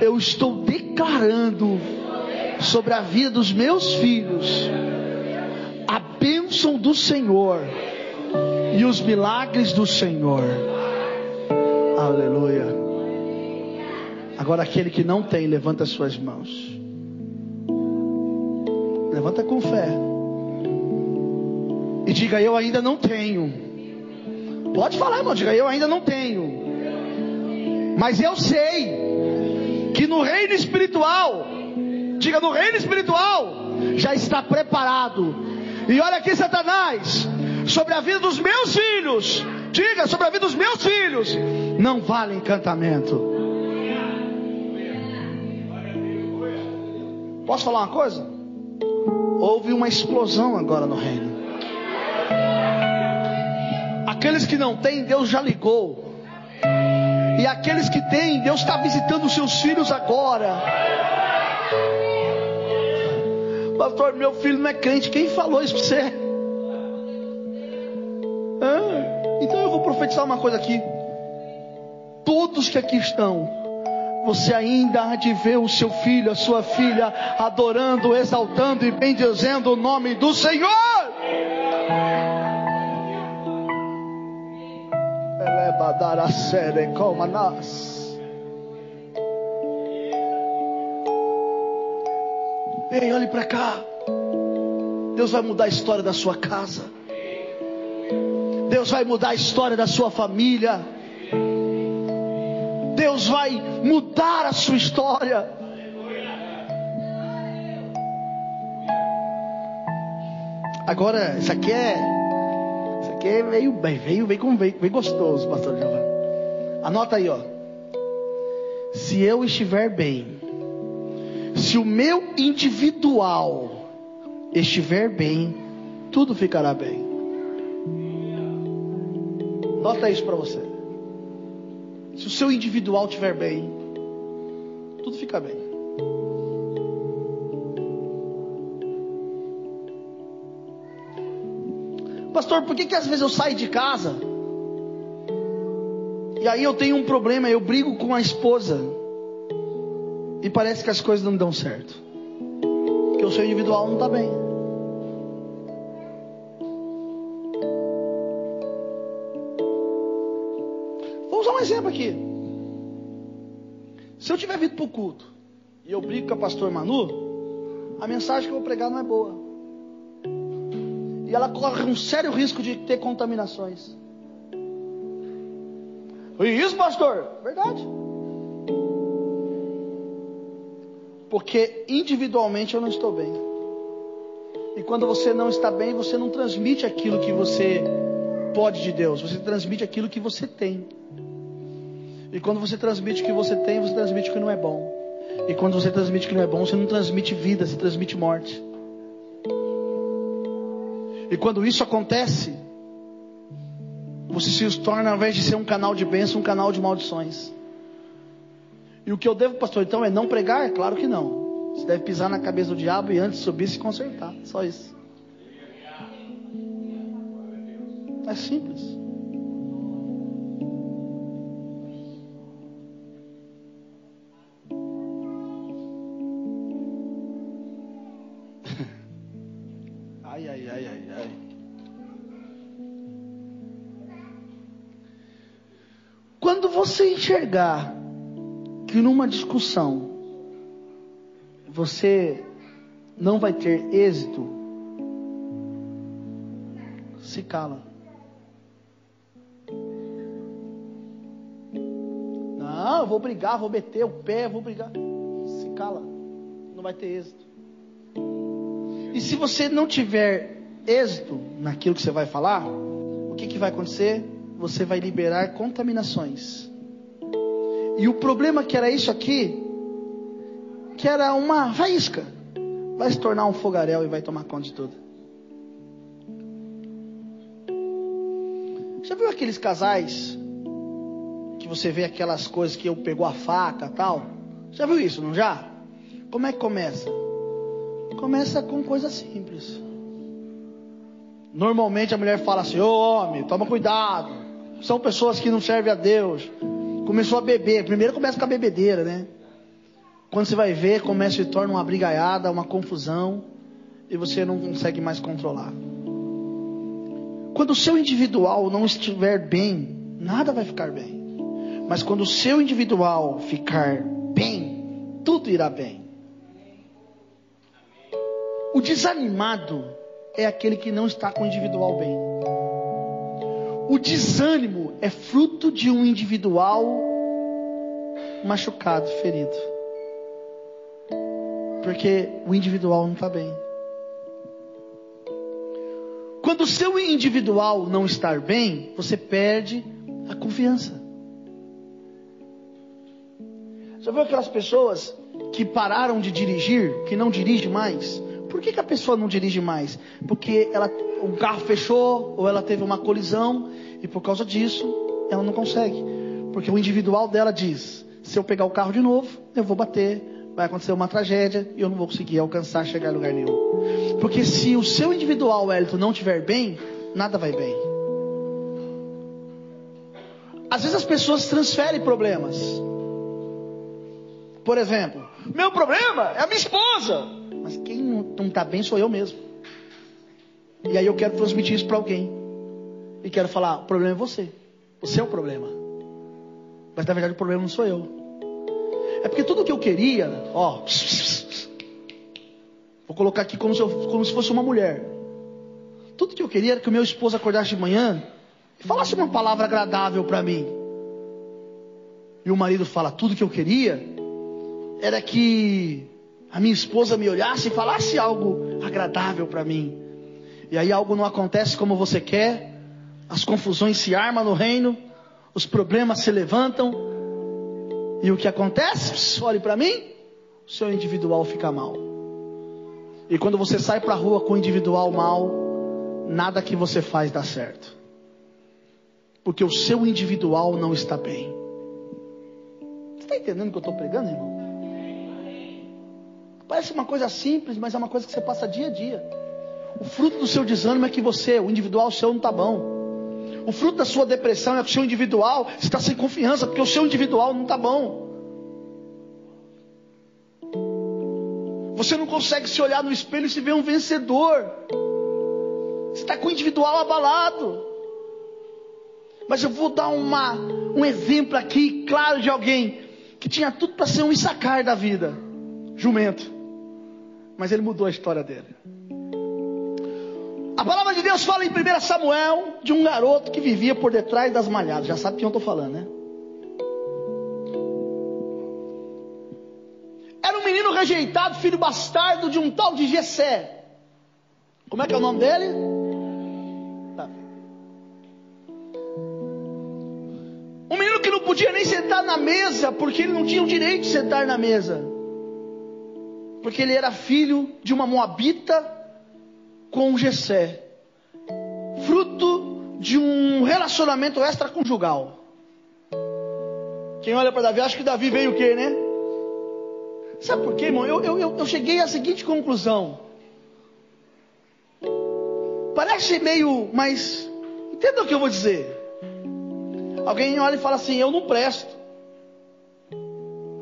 eu estou declarando sobre a vida dos meus filhos a bênção do Senhor e os milagres do Senhor. Agora aquele que não tem, levanta as suas mãos. Levanta com fé. E diga: Eu ainda não tenho. Pode falar, irmão. Diga: Eu ainda não tenho. Mas eu sei que no reino espiritual, diga: No reino espiritual, já está preparado. E olha aqui, Satanás, sobre a vida dos meus filhos. Diga sobre a vida dos meus filhos. Não vale encantamento. Posso falar uma coisa? Houve uma explosão agora no reino. Aqueles que não têm, Deus já ligou. E aqueles que têm, Deus está visitando os seus filhos agora. Pastor, meu filho não é crente. Quem falou isso para você? Então eu vou profetizar uma coisa aqui. Todos que aqui estão, você ainda há de ver o seu filho, a sua filha, adorando, exaltando e bendizendo o nome do Senhor. Ei, olhe para cá. Deus vai mudar a história da sua casa. Deus vai mudar a história da sua família. Deus vai mudar a sua história. Agora, isso aqui é. Isso aqui é veio bem, veio, veio como veio, veio gostoso, pastor Giovanni. Anota aí, ó. Se eu estiver bem, se o meu individual estiver bem, tudo ficará bem. Nota isso para você. Se o seu individual estiver bem, tudo fica bem. Pastor, por que, que às vezes eu saio de casa e aí eu tenho um problema, eu brigo com a esposa e parece que as coisas não dão certo? Porque o seu individual não está bem. Exemplo aqui. Se eu tiver vindo para o culto e eu brigo com o pastor Manu, a mensagem que eu vou pregar não é boa. E ela corre um sério risco de ter contaminações. E isso, pastor? Verdade. Porque individualmente eu não estou bem. E quando você não está bem, você não transmite aquilo que você pode de Deus, você transmite aquilo que você tem. E quando você transmite o que você tem, você transmite o que não é bom. E quando você transmite o que não é bom, você não transmite vida, você transmite morte. E quando isso acontece, você se torna, ao invés de ser um canal de bênção, um canal de maldições. E o que eu devo, pastor, então, é não pregar? É claro que não. Você deve pisar na cabeça do diabo e antes subir se consertar. Só isso. É simples. Enxergar que numa discussão você não vai ter êxito, se cala. Não, vou brigar, vou meter o pé, vou brigar. Se cala. Não vai ter êxito. E se você não tiver êxito naquilo que você vai falar, o que, que vai acontecer? Você vai liberar contaminações. E o problema que era isso aqui, que era uma faísca, vai se tornar um fogaréu e vai tomar conta de tudo. Já viu aqueles casais que você vê aquelas coisas que eu pegou a faca tal? Já viu isso, não já? Como é que começa? Começa com coisa simples. Normalmente a mulher fala assim: Ô oh, homem, toma cuidado. São pessoas que não servem a Deus. Começou a beber. Primeiro começa com a bebedeira, né? Quando você vai ver, começa e torna uma brigaiada, uma confusão. E você não consegue mais controlar. Quando o seu individual não estiver bem, nada vai ficar bem. Mas quando o seu individual ficar bem, tudo irá bem. O desanimado é aquele que não está com o individual bem. O desânimo é fruto de um individual machucado, ferido. Porque o individual não está bem. Quando o seu individual não está bem, você perde a confiança. Já viu aquelas pessoas que pararam de dirigir, que não dirigem mais? Por que, que a pessoa não dirige mais? Porque ela, o carro fechou ou ela teve uma colisão e por causa disso ela não consegue. Porque o individual dela diz: se eu pegar o carro de novo, eu vou bater, vai acontecer uma tragédia e eu não vou conseguir alcançar, chegar em lugar nenhum. Porque se o seu individual, Elton, não estiver bem, nada vai bem. Às vezes as pessoas transferem problemas. Por exemplo, meu problema é a minha esposa. Mas quem não está bem sou eu mesmo. E aí eu quero transmitir isso para alguém. E quero falar: o problema é você. Você é o problema. Mas na verdade o problema não sou eu. É porque tudo que eu queria, ó. Vou colocar aqui como se, eu, como se fosse uma mulher. Tudo que eu queria era que o meu esposo acordasse de manhã e falasse uma palavra agradável para mim. E o marido fala: tudo que eu queria era que a minha esposa me olhasse e falasse algo agradável para mim. E aí algo não acontece como você quer, as confusões se armam no reino, os problemas se levantam, e o que acontece? Olhe para mim, o seu individual fica mal. E quando você sai para a rua com o individual mal, nada que você faz dá certo. Porque o seu individual não está bem. Você está entendendo o que eu estou pregando, irmão? Parece uma coisa simples, mas é uma coisa que você passa dia a dia. O fruto do seu desânimo é que você, o individual seu, não está bom. O fruto da sua depressão é o seu individual está sem confiança, porque o seu individual não está bom. Você não consegue se olhar no espelho e se ver um vencedor. Você está com o individual abalado. Mas eu vou dar uma, um exemplo aqui, claro, de alguém que tinha tudo para ser um Issacar da vida. Jumento mas ele mudou a história dele. A palavra de Deus fala em 1 Samuel de um garoto que vivia por detrás das malhadas. Já sabe quem eu estou falando, né? Era um menino rejeitado, filho bastardo de um tal de Gessé. Como é que é o nome dele? Davi. Um menino que não podia nem sentar na mesa, porque ele não tinha o direito de sentar na mesa porque ele era filho de uma moabita com Jessé, fruto de um relacionamento extraconjugal. Quem olha para Davi, acha que Davi veio o quê, né? Sabe por quê, irmão? Eu, eu, eu cheguei à seguinte conclusão. Parece meio, mas entenda o que eu vou dizer. Alguém olha e fala assim: Eu não presto.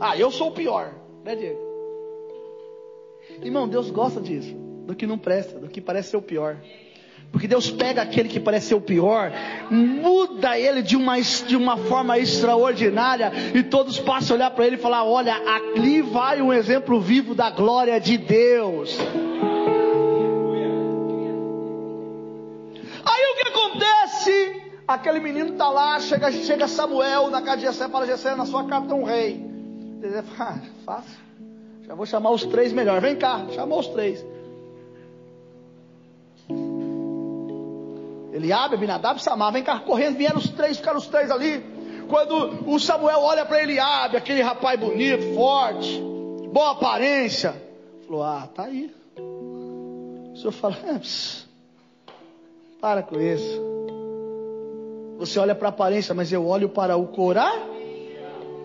Ah, eu sou o pior, né, Diego? Irmão, Deus gosta disso. Do que não presta, do que parece ser o pior. Porque Deus pega aquele que parece ser o pior, muda ele de uma, de uma forma extraordinária, e todos passam a olhar para ele e falar: Olha, ali vai um exemplo vivo da glória de Deus. Aí o que acontece? Aquele menino está lá, chega, chega Samuel na casa de Jessé, fala: Jessé, na sua casa tem um rei. Ele fala: ah, Fácil, já vou chamar os três melhor. Vem cá, chamou os três. Eliabe, Abinadab, Samar, vem cá correndo, vieram os três, ficaram os três ali. Quando o Samuel olha para Eliabe, aquele rapaz bonito, forte, boa aparência, falou: Ah, tá aí. O senhor fala: é, Para com isso. Você olha para a aparência, mas eu olho para o Corá,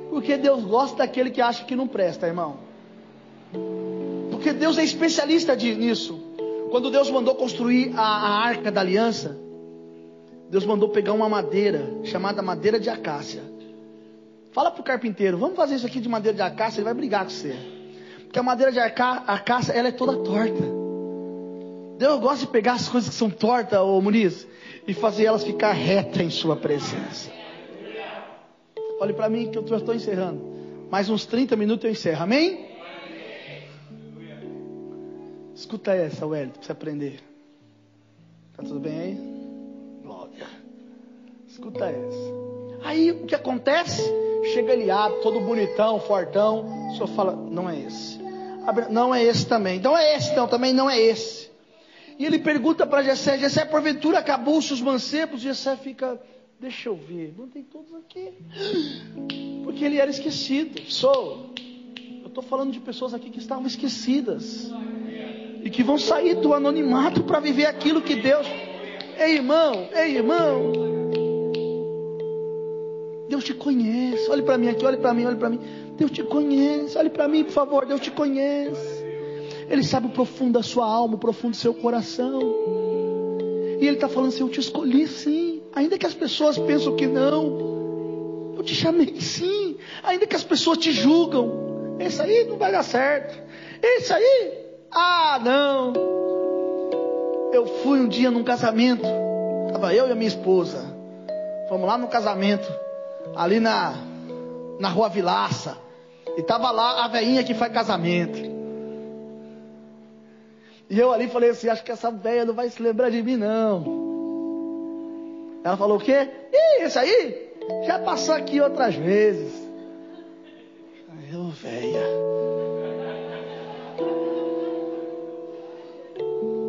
porque Deus gosta daquele que acha que não presta, irmão. Porque Deus é especialista nisso. Quando Deus mandou construir a, a arca da aliança, Deus mandou pegar uma madeira chamada madeira de acácia. Fala para o carpinteiro, vamos fazer isso aqui de madeira de acácia, ele vai brigar com você. Porque a madeira de acácia, ela é toda torta. Deus gosta de pegar as coisas que são tortas, ô Muniz, e fazer elas ficar retas em sua presença. Olhe para mim que eu estou encerrando. Mais uns 30 minutos eu encerro, amém? Escuta essa, Wellington, para você aprender. Tá tudo bem aí? Escuta essa. Aí o que acontece? Chega Eliabe, todo bonitão, fortão. O senhor fala, não é esse. Não é esse também. Então é esse, então também não é esse. E ele pergunta para Jessé, Jessé, porventura acabou-se os mancebos? Jessé fica, deixa eu ver, não tem todos aqui. Porque ele era esquecido. Sou. Eu estou falando de pessoas aqui que estavam esquecidas. E que vão sair do anonimato para viver aquilo que Deus. Ei, irmão, ei, irmão. Deus te conhece. Olhe para mim aqui, olhe para mim, olhe para mim. Deus te conhece. Olhe para mim, por favor. Deus te conhece. Ele sabe o profundo da sua alma, o profundo do seu coração. E Ele está falando assim: Eu te escolhi sim. Ainda que as pessoas pensam que não. Eu te chamei sim. Ainda que as pessoas te julgam. Esse aí não vai dar certo. Esse aí, ah, não. Eu fui um dia num casamento. Estava eu e a minha esposa. Fomos lá no casamento ali na, na rua Vilaça. E estava lá a veinha que faz casamento. E eu ali falei assim, acho que essa velha não vai se lembrar de mim não. Ela falou o quê? Ih, esse aí já passou aqui outras vezes. Aí eu, velha.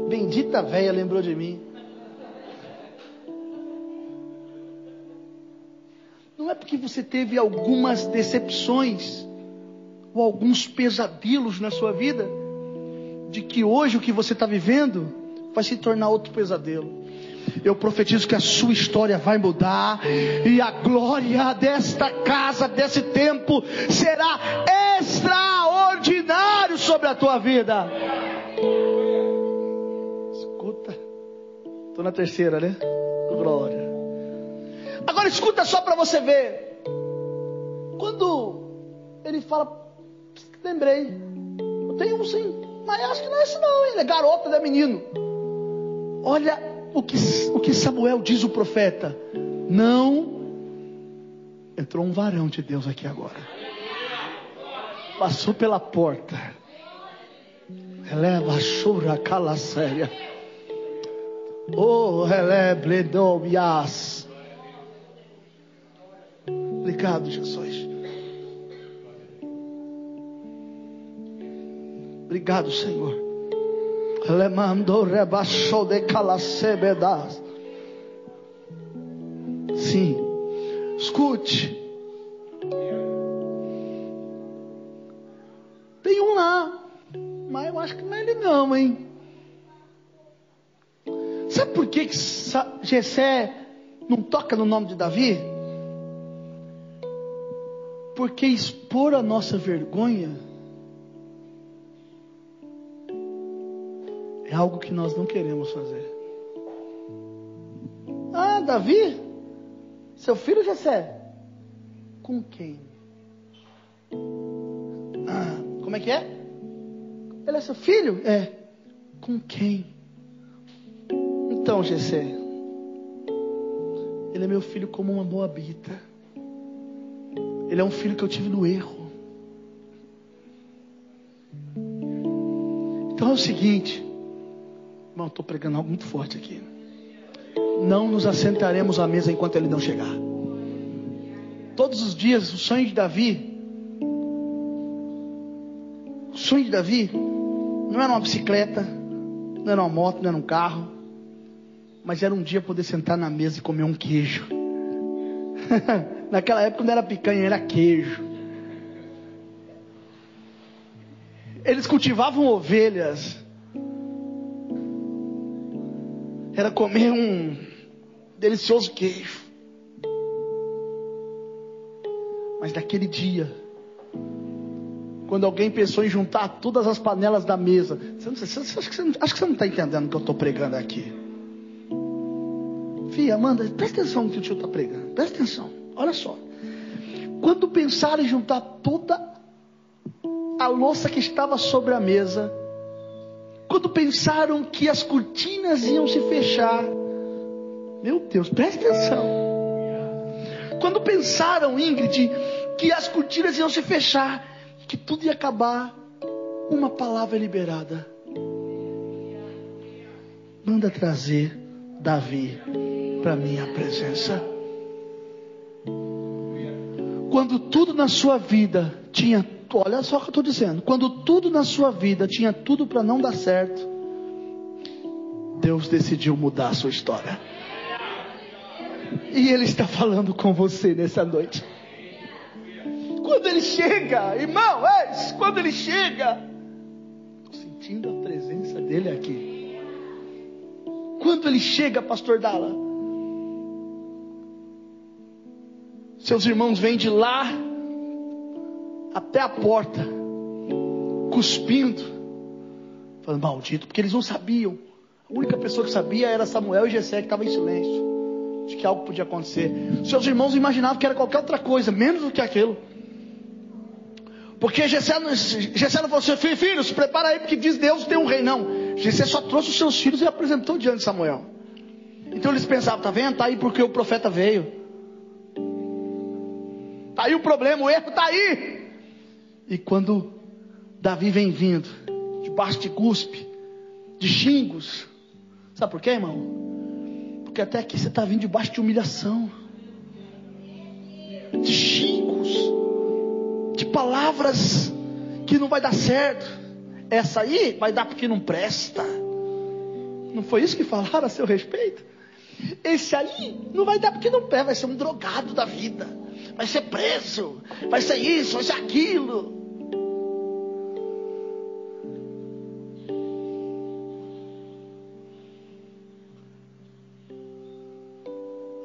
Bendita velha lembrou de mim. Não é porque você teve algumas decepções ou alguns pesadelos na sua vida, de que hoje o que você está vivendo vai se tornar outro pesadelo. Eu profetizo que a sua história vai mudar e a glória desta casa, desse tempo, será extraordinário sobre a tua vida. Escuta, estou na terceira, né? Glória. Agora escuta só para você ver. Quando ele fala, lembrei, eu tenho um sim, mas acho que não é esse não, ele é garoto, ele é menino. Olha o que, o que Samuel diz o profeta. Não entrou um varão de Deus aqui agora. Passou pela porta. Eleva chura cala séria. Oh, releble dobias. Obrigado, Jesus. Obrigado, Senhor. Lemando rebaixou de calacebedas. Sim. Escute. Tem um lá. Mas eu acho que não é ele não, hein? Sabe por que, que Jessé não toca no nome de Davi? Porque expor a nossa vergonha é algo que nós não queremos fazer. Ah, Davi, seu filho Jessé, com quem? Ah, como é que é? Ele é seu filho? É. Com quem? Então, Gessé, ele é meu filho como uma moabita. Ele é um filho que eu tive no erro. Então é o seguinte, irmão, estou pregando algo muito forte aqui. Não nos assentaremos à mesa enquanto ele não chegar. Todos os dias, o sonho de Davi, o sonho de Davi, não era uma bicicleta, não era uma moto, não era um carro, mas era um dia poder sentar na mesa e comer um queijo. Naquela época não era picanha, era queijo. Eles cultivavam ovelhas. Era comer um delicioso queijo. Mas naquele dia, quando alguém pensou em juntar todas as panelas da mesa, você não, você, você, acho que você não está entendendo o que eu estou pregando aqui. Fia, Amanda, presta atenção no que o tio está pregando. Presta atenção. Olha só. Quando pensaram em juntar toda a louça que estava sobre a mesa, quando pensaram que as cortinas iam se fechar, meu Deus, presta atenção. Quando pensaram, Ingrid, que as cortinas iam se fechar, que tudo ia acabar, uma palavra liberada. Manda trazer Davi para minha presença. Quando tudo na sua vida tinha, olha só o que eu estou dizendo, quando tudo na sua vida tinha tudo para não dar certo, Deus decidiu mudar a sua história. E Ele está falando com você nessa noite. Quando Ele chega, irmão, é, quando Ele chega, estou sentindo a presença dele aqui. Quando Ele chega, Pastor Dala, Seus irmãos vêm de lá até a porta, cuspindo, falando maldito, porque eles não sabiam. A única pessoa que sabia era Samuel e Jessé que estavam em silêncio, de que algo podia acontecer. Seus irmãos imaginavam que era qualquer outra coisa, menos do que aquilo. Porque Jessé não falou assim, filho, filho, se prepara aí, porque diz Deus tem um rei. Não, Jessé só trouxe os seus filhos e apresentou diante de Samuel. Então eles pensavam, tá vendo? Tá aí porque o profeta veio. Está aí o problema, o erro está aí. E quando Davi vem vindo, debaixo de cuspe, de xingos, sabe por quê, irmão? Porque até aqui você está vindo debaixo de humilhação, de xingos, de palavras que não vai dar certo. Essa aí vai dar porque não presta. Não foi isso que falaram a seu respeito? Esse aí não vai dar porque não presta, vai ser um drogado da vida vai ser preso, vai ser isso, vai ser aquilo.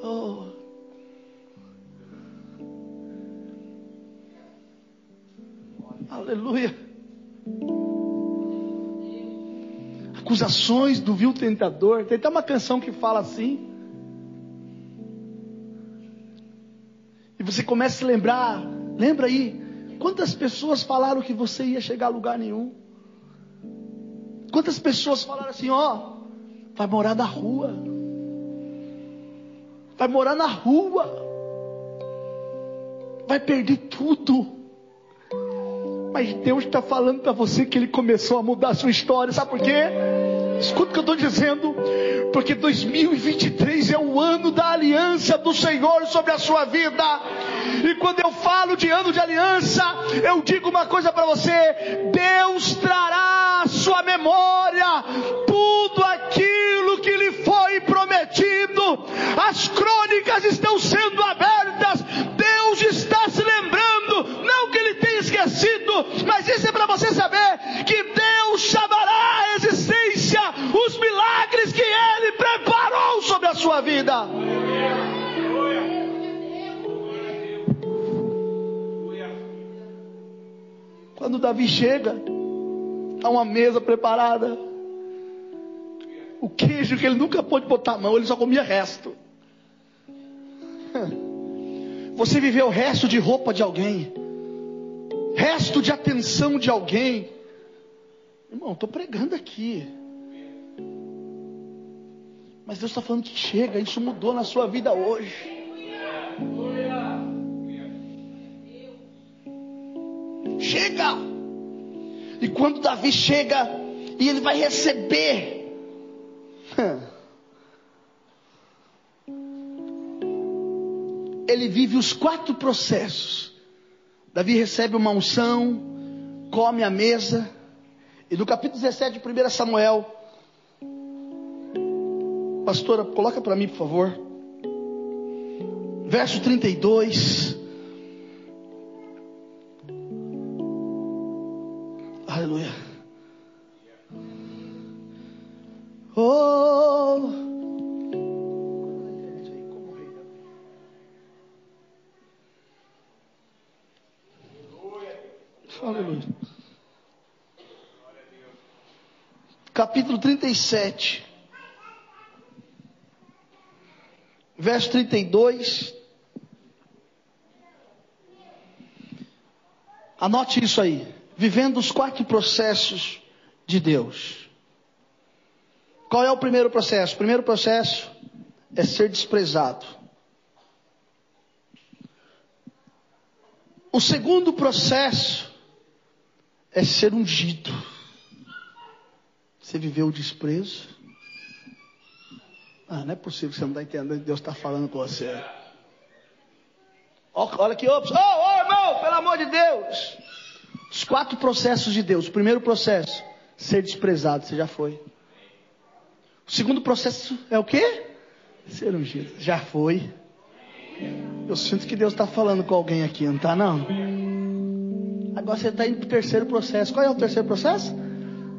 Oh. Aleluia. Acusações do vil tentador. Tem até uma canção que fala assim. Você começa a se lembrar, lembra aí, quantas pessoas falaram que você ia chegar a lugar nenhum? Quantas pessoas falaram assim, ó, vai morar na rua, vai morar na rua, vai perder tudo. Mas Deus está falando para você que Ele começou a mudar a sua história, sabe por quê? Escuta o que eu estou dizendo, porque 2023 é o ano da aliança do Senhor sobre a sua vida. E quando eu falo de ano de aliança, eu digo uma coisa para você: Deus trará à sua memória tudo aquilo que lhe foi prometido. As crônicas estão Quando Davi chega, a uma mesa preparada, o queijo que ele nunca pôde botar a mão, ele só comia resto. Você viveu resto de roupa de alguém, resto de atenção de alguém. Irmão, estou pregando aqui. Mas Deus está falando que chega, isso mudou na sua vida hoje. Chega! E quando Davi chega e ele vai receber, ele vive os quatro processos. Davi recebe uma unção, come a mesa, e no capítulo 17 de 1 Samuel, pastora, coloca para mim, por favor, verso 32. Aleluia. Oh. Aleluia. Capítulo 37. Verso 32. Anote isso aí. Vivendo os quatro processos de Deus. Qual é o primeiro processo? O primeiro processo é ser desprezado. O segundo processo é ser ungido. Você viveu o desprezo? Ah, não é possível que você não está entendendo que Deus está falando com você. Olha aqui, ops. Oh, oh, irmão, pelo amor de Deus. Os quatro processos de Deus. O primeiro processo, ser desprezado, você já foi. O segundo processo é o quê? Ser ungido. Já foi. Eu sinto que Deus está falando com alguém aqui, não está não? Agora você está indo para o terceiro processo. Qual é o terceiro processo?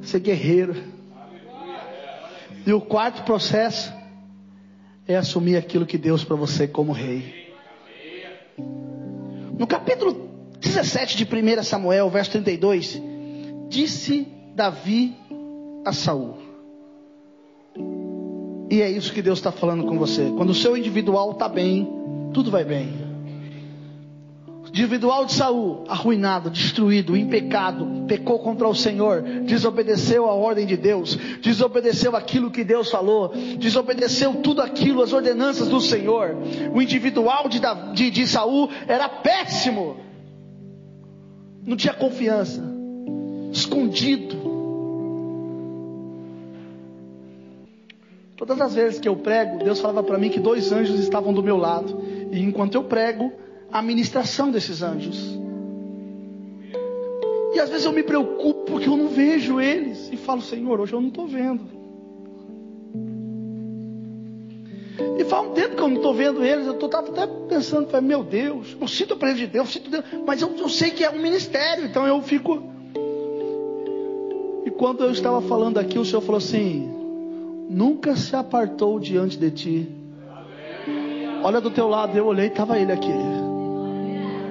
Ser guerreiro. E o quarto processo é assumir aquilo que Deus para você como rei. No capítulo 17 de 1 Samuel, verso 32, disse Davi a Saul. E é isso que Deus está falando com você. Quando o seu individual está bem, tudo vai bem. Individual de Saul, arruinado, destruído, em pecado, pecou contra o Senhor, desobedeceu a ordem de Deus, desobedeceu aquilo que Deus falou, desobedeceu tudo aquilo, as ordenanças do Senhor. O individual de, de, de Saul era péssimo, não tinha confiança, escondido. Todas as vezes que eu prego, Deus falava para mim que dois anjos estavam do meu lado. E enquanto eu prego, a ministração desses anjos. E às vezes eu me preocupo porque eu não vejo eles. E falo, Senhor, hoje eu não estou vendo. Faz um tempo que eu não estou vendo eles. Eu estou até pensando, meu Deus, eu sinto a presença de Deus, sinto Deus, mas eu, eu sei que é um ministério, então eu fico. E quando eu estava falando aqui, o Senhor falou assim: nunca se apartou diante de ti Olha do teu lado, eu olhei, estava ele aqui.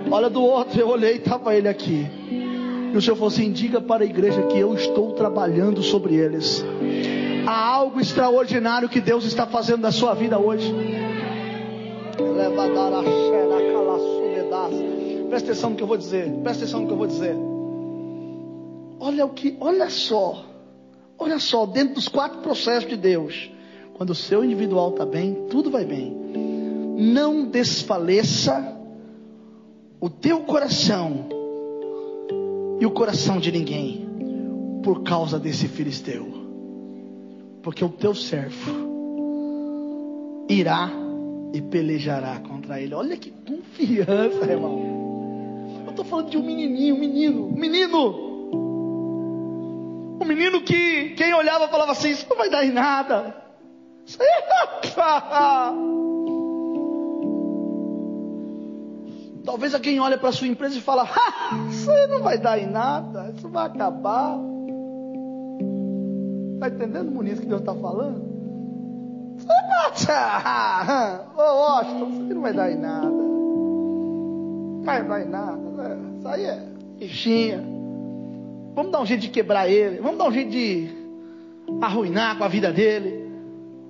Olha do outro, eu olhei, estava ele aqui. E o Senhor falou assim: diga para a igreja que eu estou trabalhando sobre eles. Há algo extraordinário que Deus está fazendo na sua vida hoje. Presta atenção no que eu vou dizer. Presta atenção no que eu vou dizer. Olha o que, olha só. Olha só, dentro dos quatro processos de Deus. Quando o seu individual está bem, tudo vai bem não desfaleça o teu coração e o coração de ninguém por causa desse filisteu, porque o teu servo irá e pelejará contra ele. Olha que confiança, irmão. Eu estou falando de um menininho, um menino, um menino. Um menino que quem olhava falava assim: Isso não vai dar em nada. Talvez alguém olhe para sua empresa e fala: isso não vai dar em nada, isso vai acabar. Está entendendo, Muniz, que Deus está falando? Ô Washington, isso aí não vai dar em nada. Não vai dar em nada. Né? Isso aí é bichinha. Vamos dar um jeito de quebrar ele. Vamos dar um jeito de arruinar com a vida dele.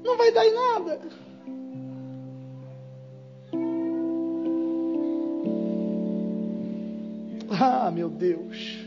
Não vai dar em nada. Ah, meu Deus.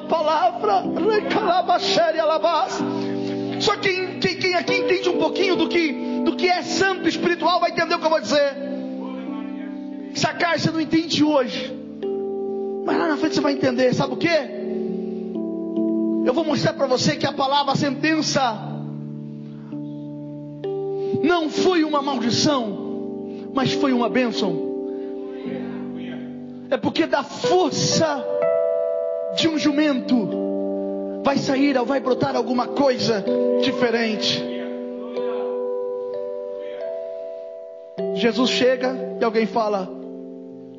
uma palavra. Só quem, quem, quem aqui entende um pouquinho do que, do que é santo espiritual vai entender o que eu vou dizer. Sacar você não entende hoje. Mas lá na frente você vai entender. Sabe o que? Eu vou mostrar para você que a palavra a sentença não foi uma maldição, mas foi uma bênção. É porque da força de um jumento vai sair ou vai brotar alguma coisa diferente. Jesus chega e alguém fala: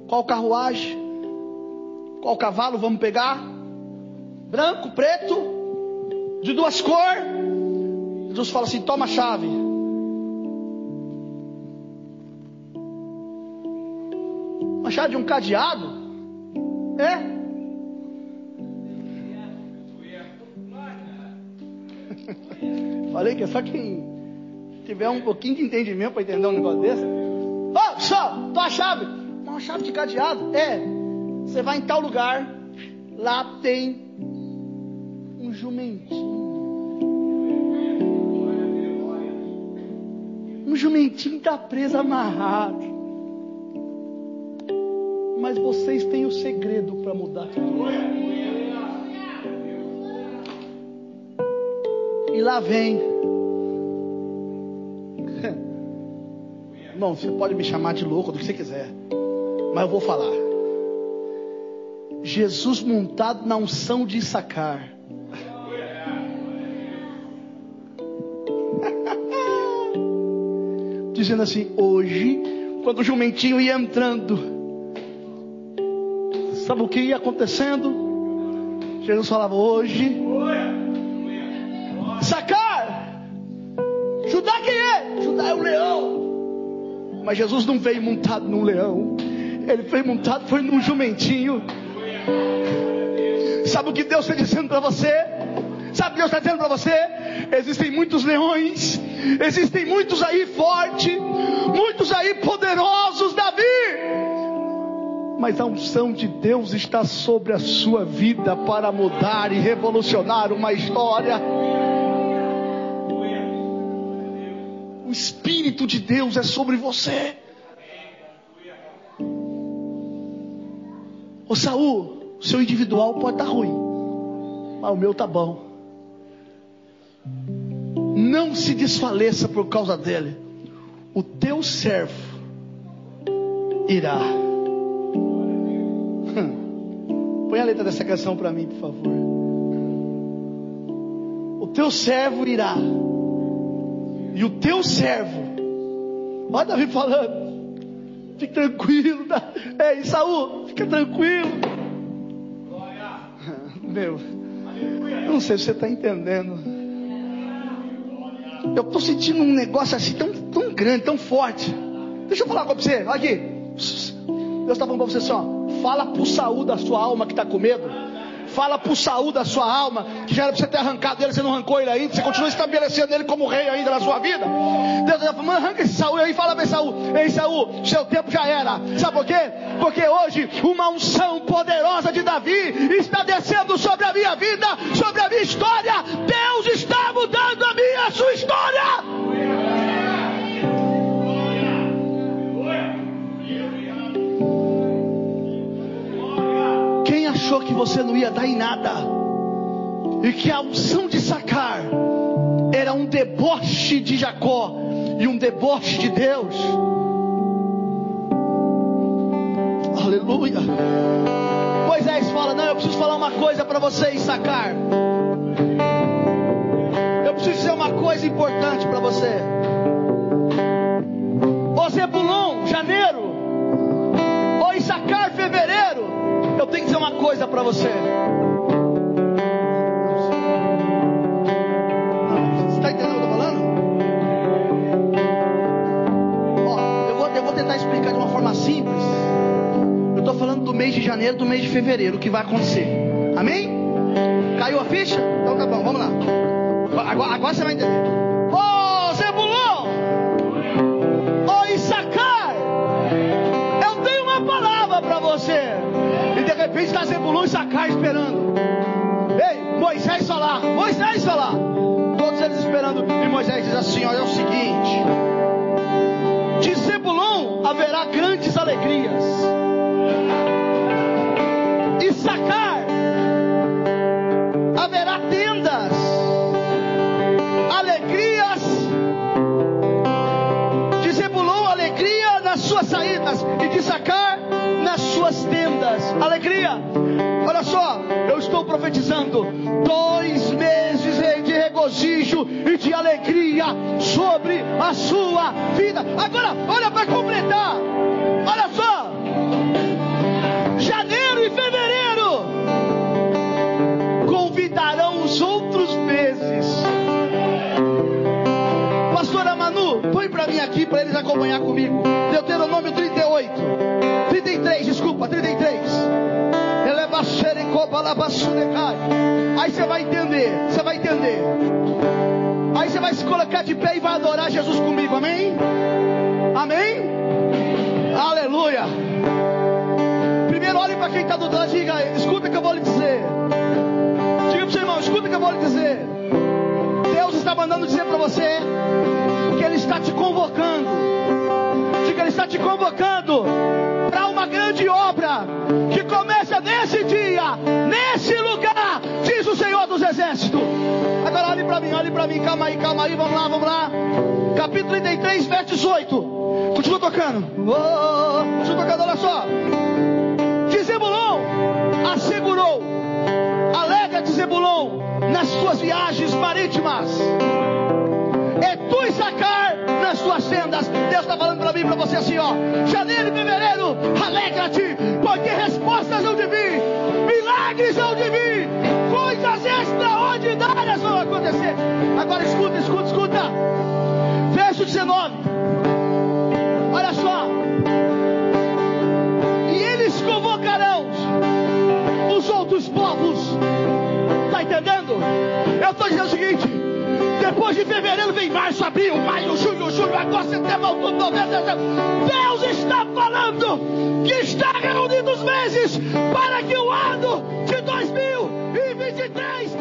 Qual carruagem? Qual cavalo vamos pegar? Branco, preto, de duas cores. Jesus fala assim: Toma a chave. Uma chave de um cadeado? É? Falei que é só quem tiver um pouquinho de entendimento para entender um negócio desse. Ô, oh, só, tua chave. Uma chave de cadeado. É. Você vai em tal lugar. Lá tem um jumentinho. Um jumentinho está preso amarrado. Mas vocês têm o segredo para mudar tudo. E lá vem. Irmão, você pode me chamar de louco do que você quiser. Mas eu vou falar. Jesus montado na unção de sacar. Dizendo assim: hoje, quando o jumentinho ia entrando, sabe o que ia acontecendo? Jesus falava: hoje Sacar. Judá quem é? Judá é o leão. Mas Jesus não veio montado num leão. Ele veio montado foi num jumentinho. Sabe o que Deus está dizendo para você? Sabe o que Deus está dizendo para você? Existem muitos leões, existem muitos aí fortes, muitos aí poderosos, Davi. Mas a unção de Deus está sobre a sua vida para mudar e revolucionar uma história. Espírito de Deus é sobre você. Ô Saul, seu individual pode estar ruim, mas o meu tá bom. Não se desfaleça por causa dele. O teu servo irá. Hum. Põe a letra dessa canção para mim, por favor. O teu servo irá e o teu servo, olha Davi falando, fique tranquilo, ei Saul, fica tranquilo. Meu, eu não sei se você está entendendo. Eu estou sentindo um negócio assim tão, tão grande, tão forte. Deixa eu falar com você, olha aqui. Deus está falando para você assim, ó. Fala o Saul da sua alma que está com medo. Fala para o Saul da sua alma, que já era para você ter arrancado ele, você não arrancou ele ainda, você continua estabelecendo ele como rei ainda na sua vida. Deus já falou, arranca esse Saul aí, fala para Saul, ei Saul, seu tempo já era. Sabe por quê? Porque hoje uma unção poderosa de Davi está descendo sobre a minha vida, sobre a minha história. Deus está mudando achou que você não ia dar em nada, e que a unção de sacar era um deboche de Jacó e um deboche de Deus. Aleluia. Moisés fala: Não, eu preciso falar uma coisa para vocês, sacar. Eu preciso dizer uma coisa importante para você. O Zebulon, janeiro. Uma coisa para você. Você está entendendo o que eu estou falando? Ó, eu vou, eu vou tentar explicar de uma forma simples. Eu estou falando do mês de janeiro, do mês de fevereiro, o que vai acontecer. Amém? Caiu a ficha? Então tá bom, vamos lá. Agora, agora você vai entender. Repente está Zebulon e Issacar esperando. Ei, Moisés falar, Moisés falar. Todos eles esperando. E Moisés diz assim: olha é o seguinte. De Zebulon haverá grandes alegrias. Issacar haverá Alegria. Olha só, eu estou profetizando dois meses de regozijo e de alegria sobre a sua vida. Agora, olha para completar. Olha só. Janeiro e fevereiro convidarão os outros meses. Pastora Manu, põe para mim aqui para eles acompanhar comigo. Deuteronômio 38, Aí você vai entender, você vai entender. Aí você vai se colocar de pé e vai adorar Jesus comigo, amém? Amém? Aleluia. Primeiro olhe para quem está do lado e diga, escuta o que eu vou lhe dizer. Diga para o seu irmão, escuta o que eu vou lhe dizer. Deus está mandando dizer para você que Ele está te convocando. Diga, Ele está te convocando para uma grande obra nesse dia, nesse lugar, diz o Senhor dos Exércitos. Agora olhe para mim, olhe para mim, calma aí, calma aí, vamos lá, vamos lá. Capítulo 33, verso 18. Continua tocando. Oh, continua tocando, olha só. De assegurou, alega de Zebulon nas suas viagens marítimas. É tu e sacar nas suas sendas. Deus está falando para mim, para você assim, ó. Janeiro e fevereiro, alegra-te, porque respostas vão de vir, milagres vão de vir, coisas extraordinárias vão acontecer. Agora escuta, escuta, escuta. Verso 19. Olha só. E eles convocarão os outros povos. Está entendendo? Eu estou dizendo o seguinte. Depois de fevereiro vem março, abril, maio, junho, julho, agosto, setembro, outubro, novembro, dezembro. Deus está falando que está reunindo os meses para que o ano de 2023